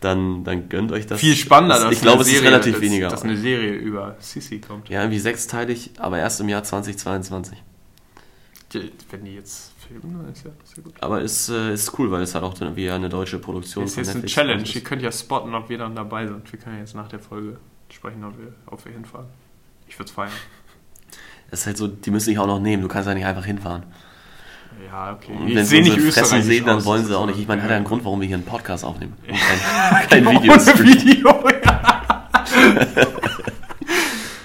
dann, dann gönnt euch das. Viel spannender, Das- dass Ich glaube, es ist relativ dass, weniger. Dass eine Serie über Sissy kommt. Ja, irgendwie sechsteilig, aber erst im Jahr 2022. Die- Wenn die jetzt filmen, dann ist ja sehr gut. Aber ist, äh, ist cool, weil es halt auch dann wieder eine deutsche Produktion Das ist jetzt eine Challenge. ist. Ihr könnt ja spotten, ob wir dann dabei sind. Wir können ja jetzt nach der Folge sprechen, ob wir, ob wir hinfahren. Ich würde es feiern. Das ist halt so, die müssen dich auch noch nehmen. Du kannst ja nicht einfach hinfahren. Ja, okay. Und Ich wenn sie sehe nicht unsere Fressen sehen, dann wollen sie auch nicht. Ich meine, so- hat ja einen Grund, warum wir hier einen Podcast aufnehmen. Und kein, kein Ohne Video. Video, ja.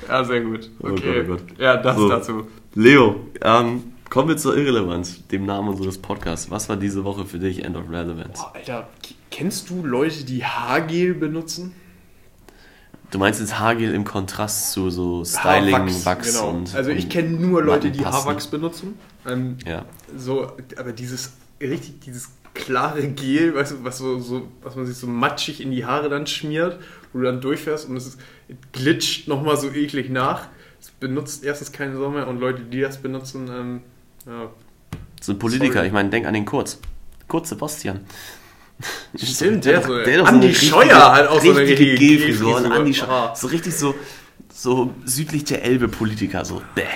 ja, sehr gut. Oh Okay. Gott, oh Gott. Ja, das So. dazu. Leo, ähm, kommen wir zur Irrelevanz, dem Namen unseres Podcasts. Was war diese Woche für dich End of Relevance? Boah, Alter, kennst du Leute, die Haargel benutzen? Du meinst jetzt Haargel im Kontrast zu so Styling, Haarwachs, Wachs genau. und. Also ich kenne nur Leute, die. Haarwachs benutzen. Ähm, Ja. so, aber dieses richtig, dieses klare Gel, weißt du, was so, so, was man sich so matschig in die Haare dann schmiert, wo du dann durchfährst und es ist, glitscht nochmal so eklig nach. Es benutzt erstens keine Sau mehr und Leute, die das benutzen, ähm, ja. So ein Politiker, Sorry. ich meine, denk an den Kurz. Kurz Sebastian. Stimmt, der der hat doch Andi Scheuer hat auch so eine richtige Gelfrisur. Und. Andi Scheuer, so richtig so, so südlich der Elbe-Politiker, so bäh.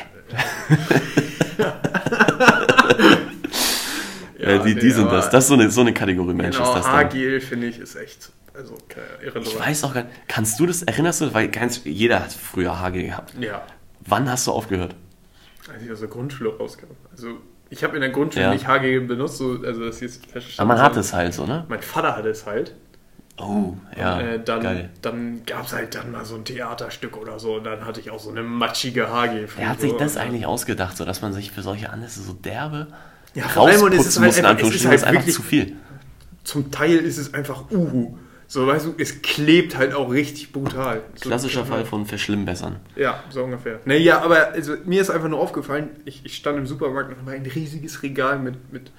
Ja, die, die nee, sind das. Das ist so eine, so eine Kategorie Mensch Genau, ist das. Haargel finde ich ist echt, also irrelevant. Ich weiß auch gar nicht, kannst du das, erinnerst du, weil ganz, jeder hat früher Haargel gehabt. Ja, Wann hast du aufgehört? als ich aus der Grundschule rauskam. Also ich habe in der Grundschule Ja. nicht Haargel benutzt, so, also das ist. Aber man hat es halt so, ne? Mein Vater hatte es halt. Oh, ja, und, äh, dann geil. dann gab es halt dann mal so ein Theaterstück oder so und dann hatte ich auch so eine matschige Haargel. Wer hat sich das eigentlich ausgedacht, so dass man sich für solche Anlässe so derbe Ja, vor allem, und es ist rausputzen halt muss, in einfach- es ist halt einfach zu viel. Zum Teil ist es einfach Uhu. So, weißt du, es klebt halt auch richtig brutal. So, Klassischer Fall von Verschlimmbessern. Ja, so ungefähr. Naja, aber also, mir ist einfach nur aufgefallen, ich, ich stand im Supermarkt und habe ein riesiges Regal mit, mit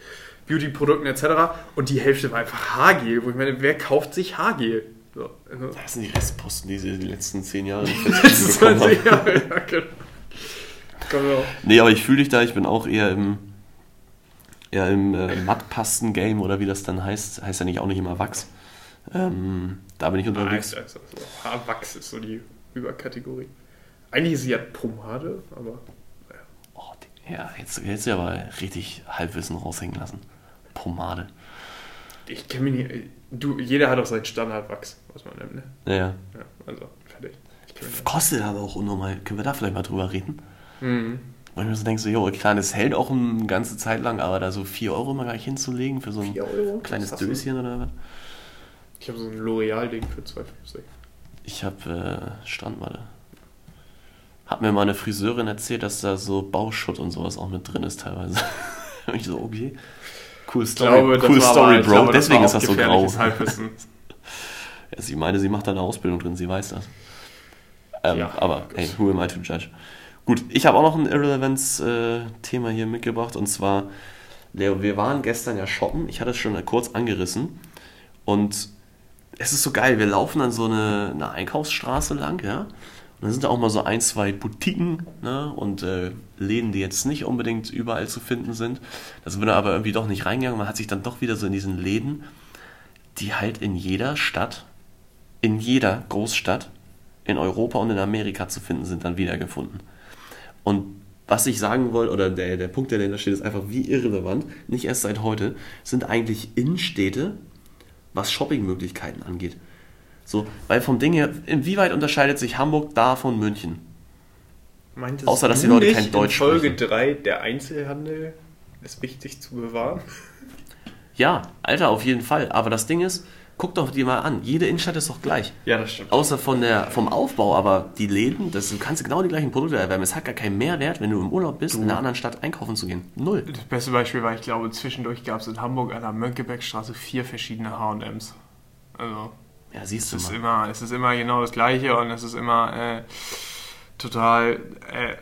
Beauty-Produkten etc. Und die Hälfte war einfach Haargel, wo ich meine, wer kauft sich Haargel? So, also, Das sind die Restposten, die sie die letzten zehn Jahre das ist bekommen haben. halt, ja, ja, genau. Genau. Nee, aber ich fühle dich da, ich bin auch eher im, eher im äh, Mattpasten-Game oder wie das dann heißt. Heißt ja nicht auch nicht immer Wachs. Ähm, da bin ich unterwegs. Also, also, Haarwachs ist so die Überkategorie. Eigentlich ist sie ja Pomade, aber Oh, die- ja, jetzt, jetzt ja aber richtig Halbwissen raushängen lassen. Pomade. ich kenne mich nicht. Du, jeder hat auch seinen Standardwachs, was man nimmt, ne? Ja, ja. Ja, also, fertig. Kostet aber auch unnormal. Können wir da vielleicht mal drüber reden? Mhm. Weil ich mir so denke, so, jo, klar, das hält auch eine ganze Zeit lang, aber da so 4 Euro mal gleich hinzulegen für so ein 4 Euro? kleines du? Döschen oder was? Ich habe so ein L'Oreal-Ding für 2,50. Ich habe äh, Strandmatte. Hat mir meine Friseurin erzählt, dass da so Bauschutt und sowas auch mit drin ist teilweise. Und ich so, okay. Cool Story, glaube, das cool Story, aber- Bro. glaube, Deswegen war ist das so grau. Ja, sie meine, sie macht da eine Ausbildung drin, sie weiß das. Ähm, Ja, aber, gut. hey, who am I to judge? Gut, ich habe auch noch ein Irrelevanz-Thema hier mitgebracht und zwar, Leo, wir waren gestern ja shoppen, ich hatte es schon kurz angerissen und es ist so geil, wir laufen dann so eine, eine Einkaufsstraße lang, ja, und dann sind da auch mal so ein, zwei Boutiquen ne? und äh, Läden, die jetzt nicht unbedingt überall zu finden sind. Da sind wir aber irgendwie doch nicht reingegangen. Man hat sich dann doch wieder so in diesen Läden, die halt in jeder Stadt, in jeder Großstadt in Europa und in Amerika zu finden sind, dann wiedergefunden. Und was ich sagen wollte, oder der, der Punkt, der dahinter steht, ist einfach, wie irrelevant, nicht erst seit heute, sind eigentlich Innenstädte, was Shoppingmöglichkeiten angeht. So, weil vom Ding her, inwieweit unterscheidet sich Hamburg da von München? Meintest Außer, dass die Leute kein Deutsch in Folge sprechen. 3, der Einzelhandel ist wichtig zu bewahren. Ja, Alter, auf jeden Fall. Aber das Ding ist, guck doch dir mal an, jede Innenstadt ist doch gleich. Ja, das stimmt. Außer von der, vom Aufbau, aber die Läden, das, du kannst genau die gleichen Produkte erwerben. Es hat gar keinen Mehrwert, wenn du im Urlaub bist, in einer anderen Stadt einkaufen zu gehen. Null. Das beste Beispiel war, ich glaube, zwischendurch gab es in Hamburg an der Mönckebergstraße vier verschiedene H&M's. Also, Ja, siehst du es ist, mal. immer, es ist immer genau das Gleiche und es ist immer äh, total, äh,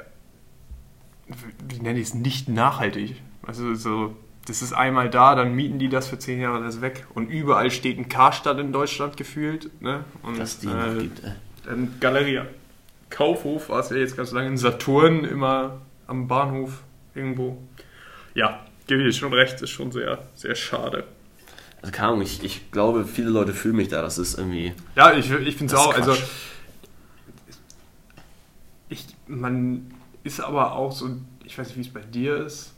wie nenne ich es, nicht nachhaltig. Also so, das ist einmal da, dann mieten die das für zehn Jahre das weg. Und überall steht ein Karstadt in Deutschland gefühlt. Ne? Und, Dass die noch äh, gibt. Äh. Dann Galeria Kaufhof war es ja jetzt ganz lange in Saturn, immer am Bahnhof irgendwo. Ja, gebe ich dir schon recht, ist schon sehr, sehr schade. Also keine Ahnung, ich, ich glaube, viele Leute fühlen mich da. Das ist irgendwie. Ja, ich, ich finde es ist auch. Also, ich, man ist aber auch so, ich weiß nicht, wie es bei dir ist.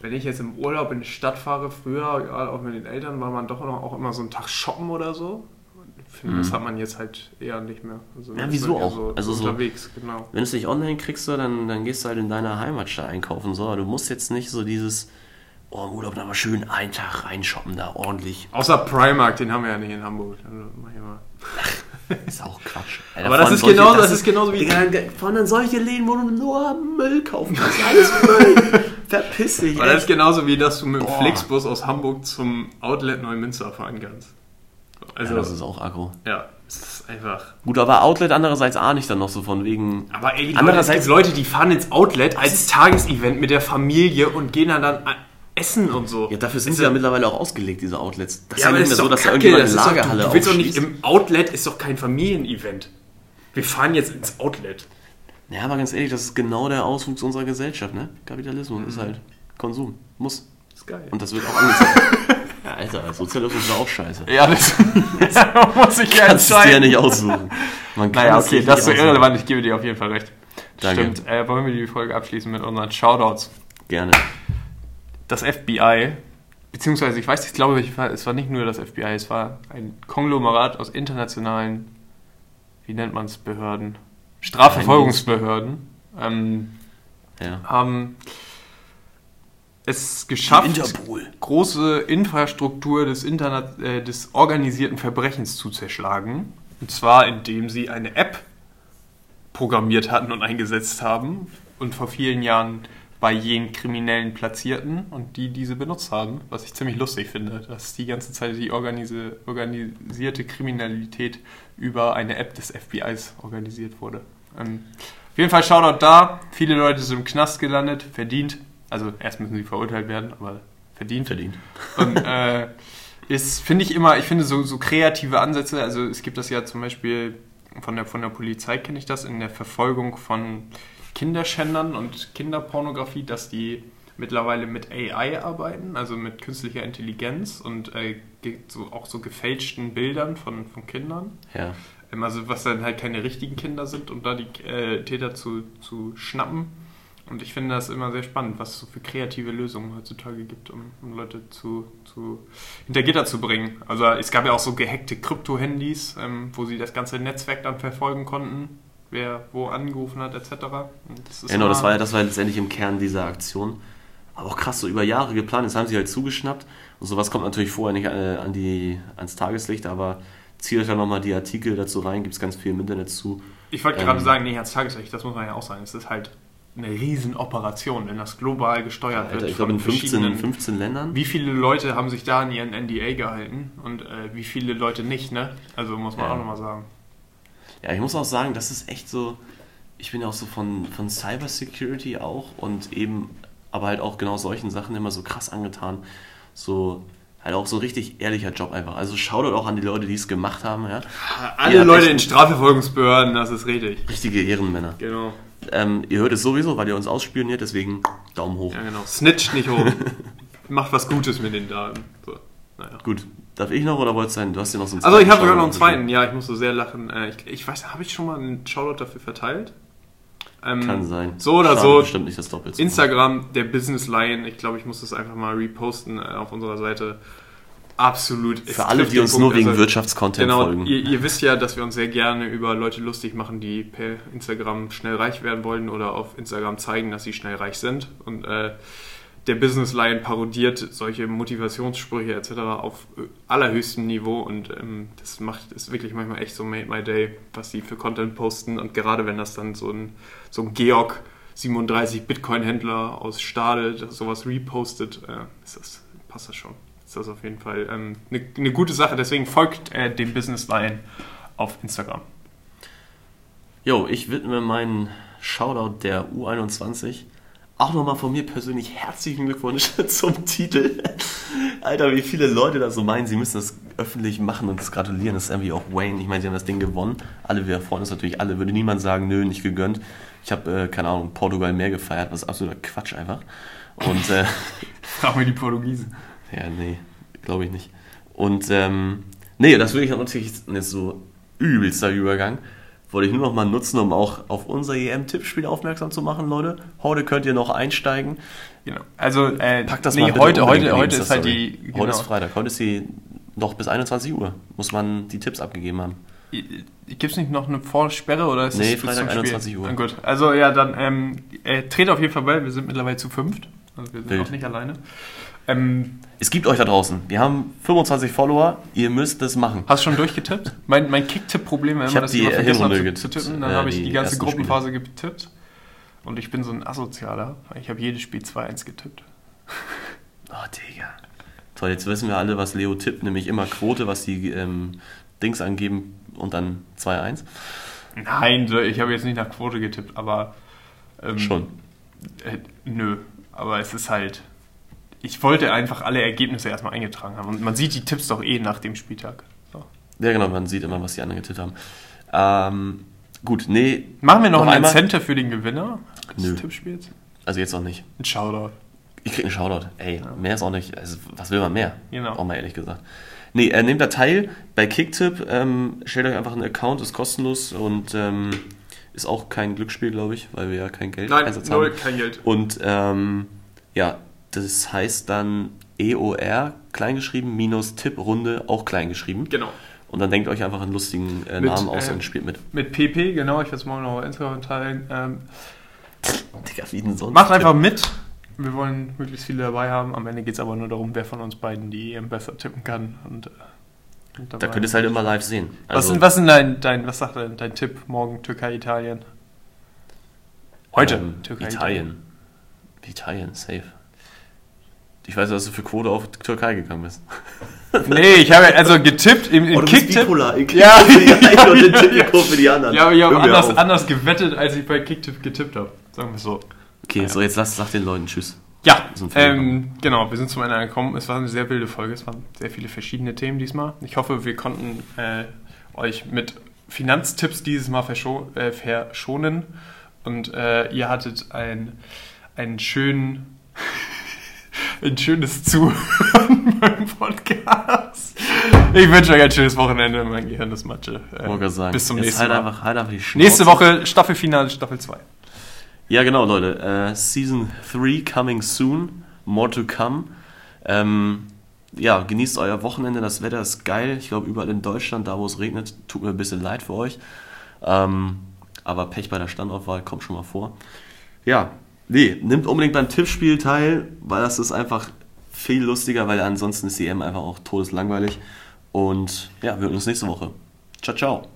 Wenn ich jetzt im Urlaub in die Stadt fahre, früher, gerade auch mit den Eltern, war man doch noch auch immer so einen Tag shoppen oder so. Ich finde, das hat man jetzt halt eher nicht mehr. Also Mhm. Ja, wieso auch? So Also so- unterwegs, genau. Wenn du es nicht online kriegst, so, dann, dann gehst du halt in deiner Heimatstadt einkaufen. So. Du musst jetzt nicht so dieses, oh, im Urlaub da mal schön einen Tag reinshoppen, da ordentlich. Außer Primark, den haben wir ja nicht in Hamburg. Also, mach ich mal. Ist auch Quatsch. Aber das ist genauso- das ist genauso wie- Digga, Von dann solche Läden, wo du nur Müll kaufen kannst. Alles Müll. Verpiss dich. Aber das ist genauso wie, dass du mit dem. Flixbus aus Hamburg zum Outlet Neumünster fahren kannst. Also, ja, das ist auch aggro. ja, es ist einfach. Gut, aber Outlet andererseits ahne ich dann noch so von wegen. Aber ey, Leute, Andererseits- gibt Leute, die fahren ins Outlet als Tagesevent mit der Familie und gehen dann, dann essen und so. Ja, dafür sind Also, sie ja mittlerweile auch ausgelegt, diese Outlets. Das ist ja, ja, aber nicht mehr ist so, dass da irgendjemand eine ist doch, Lagerhalle du willst doch nicht im Outlet, ist doch kein Familienevent. Wir fahren jetzt ins Outlet. Ja, aber ganz ehrlich, das ist genau der Auswuchs unserer Gesellschaft, ne? Kapitalismus Mhm. ist halt Konsum. Muss. Ist geil. Und das wird auch angezeigt. ja, Alter, Sozialismus ist auch scheiße. ja, das, das muss ich ja Kannst du dir ja nicht aussuchen. Man kann Naja, es okay, das ist so irrelevant, ich gebe dir auf jeden Fall recht. Danke. Stimmt, äh, wollen wir die Folge abschließen mit unseren Shoutouts. Gerne. Das FBI, beziehungsweise ich weiß, ich glaube, ich war, es war nicht nur das FBI, es war ein Konglomerat aus internationalen, wie nennt man es, Behörden, Strafverfolgungsbehörden, ähm, Ja. haben es geschafft, Interpol. große Infrastruktur des, Internet, äh, des organisierten Verbrechens zu zerschlagen. Und zwar, indem sie eine App programmiert hatten und eingesetzt haben und vor vielen Jahren bei jenen Kriminellen platzierten und die diese benutzt haben, was ich ziemlich lustig finde, dass die ganze Zeit die organisi organisierte Kriminalität über eine App des FBIs organisiert wurde. Ähm, auf jeden Fall Shoutout da. Viele Leute sind im Knast gelandet, verdient. Also erst müssen sie verurteilt werden, aber verdient. Verdient. Und äh, ist, finde ich immer, ich finde so, so kreative Ansätze, also es gibt das ja zum Beispiel von der, von der Polizei, kenne ich das, in der Verfolgung von Kinderschändern und Kinderpornografie, dass die mittlerweile mit AI arbeiten, also mit künstlicher Intelligenz und äh, so, auch so gefälschten Bildern von, von Kindern. Ja. Ähm, Also was dann halt keine richtigen Kinder sind, um da die äh, Täter zu, zu schnappen. Und ich finde das immer sehr spannend, was es so für kreative Lösungen heutzutage gibt, um, um Leute zu, zu hinter Gitter zu bringen. Also es gab ja auch so gehackte Krypto-Handys, ähm, wo sie das ganze Netzwerk dann verfolgen konnten, wer wo angerufen hat, etc. Genau, das war ja das war letztendlich im Kern dieser Aktion. Aber auch krass, so über Jahre geplant, das haben sie halt zugeschnappt. Und sowas kommt natürlich vorher nicht äh, an die, ans Tageslicht, aber zieht euch da nochmal die Artikel dazu rein, gibt es ganz viel im Internet zu. Ich wollte Ähm, gerade sagen, nee, als Tageslicht, das muss man ja auch sagen. Es ist halt eine Riesenoperation, wenn das global gesteuert Alter, wird. ich glaube in von 15, verschiedenen- 15 Ländern. Wie viele Leute haben sich da an ihren NDA gehalten und äh, wie viele Leute nicht, ne? Also muss man Ja. auch nochmal sagen. Ja, ich muss auch sagen, das ist echt so. Ich bin ja auch so von, von Cybersecurity auch und eben, aber halt auch genau solchen Sachen immer so krass angetan. So, halt auch so richtig ehrlicher Job einfach. Also Shoutout auch an die Leute, die es gemacht haben, ja. Alle Leute in Strafverfolgungsbehörden, das ist richtig. Richtige Ehrenmänner. Genau. Ähm, ihr hört es sowieso, weil ihr uns ausspioniert, deswegen Daumen hoch. Ja, genau. Snitcht nicht hoch. Macht was Gutes mit den Daten. So. Naja. Gut, darf ich noch oder wolltest du einen? Du hast ja noch so einen Also ich habe sogar noch einen zweiten. Ja, ich musste sehr lachen. Äh, Ich, ich weiß, habe ich schon mal einen Shoutout dafür verteilt? Ähm, Kann sein. So oder Schade, so. Bestimmt nicht das Doppelste. Instagram, der Business Lion. Ich glaube, ich muss das einfach mal reposten äh, auf unserer Seite. Absolut. Für alle, die uns Punkt. nur wegen Also, Wirtschaftscontent Genau, folgen. ihr, ihr wisst ja, dass wir uns sehr gerne über Leute lustig machen, die per Instagram schnell reich werden wollen oder auf Instagram zeigen, dass sie schnell reich sind. Und äh, der Business Lion parodiert solche Motivationssprüche etc. auf äh, allerhöchstem Niveau und ähm, das macht ist wirklich manchmal echt so made my day, was sie für Content posten. Und gerade wenn das dann so ein, so ein Georg 37 Bitcoin-Händler aus Stade sowas repostet, äh, ist das, passt das schon. Ist das auf jeden Fall ähm, eine, eine gute Sache. Deswegen folgt äh, dem Business Lion auf Instagram. Jo, ich widme meinen Shoutout der U21 auch nochmal von mir persönlich herzlichen Glückwunsch zum Titel. Alter, wie viele Leute da so meinen, sie müssen das öffentlich machen und das gratulieren. Das ist irgendwie auch Wayne. Ich meine, sie haben das Ding gewonnen. Alle, wir freuen uns natürlich alle. Würde niemand sagen, nö, nicht gegönnt. Ich habe, äh, keine Ahnung, Portugal mehr gefeiert. Was absoluter Quatsch einfach. Und, äh, Frag mir die Portugiesen. ja, nee, glaube ich nicht. Und, ähm, nee, das wirklich natürlich jetzt so übelster Übergang. Wollte ich nur noch mal nutzen, um auch auf unser EM-Tippspiel aufmerksam zu machen, Leute. Heute könnt ihr noch einsteigen. Genau. Also, äh, Packt das nee, mal bitte heute, heute, heute ist halt die. Genau, Heute ist Freitag. Heute ist sie noch bis 21 Uhr. Muss man die Tipps abgegeben haben. Gibt es nicht noch eine Vorsperre oder ist Nee, es bis Freitag Spiel? 21 Uhr. Gut, also ja, dann ähm, äh, tretet auf jeden Fall bei. Wir sind mittlerweile zu fünft. Also wir sind Wild. auch nicht alleine. Ähm, Es gibt euch da draußen. Wir haben 25 Follower. Ihr müsst es machen. hast du schon durchgetippt? Mein, mein Kick-Tipp-Problem war immer, dass die ich immer vergessen habe zu, tippen. Dann äh, habe ich die die ganze Gruppenphase getippt. Und ich bin so ein Asozialer. Ich habe jedes Spiel 2-1 getippt. Oh, Digga. Toll, jetzt wissen wir alle, was Leo tippt. Nämlich immer Quote, was die ähm, Dings angeben und dann 2-1. Nein, ich habe jetzt nicht nach Quote getippt, aber. Ähm, Schon. Äh, nö, aber es ist halt. Ich wollte einfach alle Ergebnisse erstmal eingetragen haben. Und man sieht die Tipps doch eh nach dem Spieltag. So. Ja, genau, man sieht immer, was die anderen getippt haben. Ähm, gut, nee, Machen wir noch, Noch ein? Incentive für den Gewinner des Nö. Tippspiels? also jetzt noch nicht. Ein Shoutout. Ich krieg einen Shoutout. Ey, mehr ist auch nicht. Also, was will man mehr? Genau. Auch mal ehrlich gesagt. Nee, äh, nehmt da teil bei Kicktip. Ähm, stellt euch einfach einen Account, ist kostenlos und ähm, ist auch kein Glücksspiel, glaube ich, weil wir ja kein Geld Einsatz null, haben. kein Geld. Und ähm, ja, das heißt dann EOR, kleingeschrieben, minus Tipprunde, auch kleingeschrieben. Genau. Und dann denkt euch einfach einen lustigen äh, Mit, Namen aus äh, und spielt mit. Mit PP, genau, ich werde es morgen noch auf Instagram teilen. Ähm, Digga, wie denn sonst? macht einfach mit. Wir wollen möglichst viele dabei haben. Am Ende geht es aber nur darum, wer von uns beiden die EM besser tippen kann. Und, äh, und Da dabei- könnt ihr es halt immer live sehen. was, Also, sind, was sind dein, dein, was sagt dein, dein Tipp morgen Türkei, Italien? Heute ähm, Türkei, Italien. Italien, safe. Ich weiß, dass du für Quote auf Türkei gegangen bist. Nee, ich habe also getippt im, im Kicktipp. Ja, ja, und den Tipp für die anderen. Ja, aber ich habe anders, auf. anders gewettet, als ich bei Kicktipp getippt habe. Sagen wir so. Okay, so jetzt lass, sag den Leuten Tschüss. Ja, ähm, genau, wir sind zum Ende angekommen. Es war eine sehr wilde Folge, es waren sehr viele verschiedene Themen diesmal. Ich hoffe, wir konnten äh, euch mit Finanztipps dieses Mal verscho äh, verschonen und äh, ihr hattet ein, einen schönen, ein schönes Zuhören beim Podcast. Ich wünsche euch ein schönes Wochenende. Mein Gehirn ist Matsche. Äh, sagen. bis zum nächsten halt Mal. Einfach, halt einfach die Schnauze. Nächste Woche Staffelfinale, Staffel 2. Ja, genau, Leute. Äh, Season 3 coming soon. More to come. Ähm, ja, genießt euer Wochenende. Das Wetter ist geil. Ich glaube, überall in Deutschland, da wo es regnet, tut mir ein bisschen leid für euch. Ähm, aber Pech bei der Standortwahl kommt schon mal vor. Ja, nee, nimmt unbedingt beim Tippspiel teil, weil das ist einfach viel lustiger, weil ansonsten ist die EM einfach auch todeslangweilig. Und ja, wir hören uns nächste Woche. Ciao, ciao.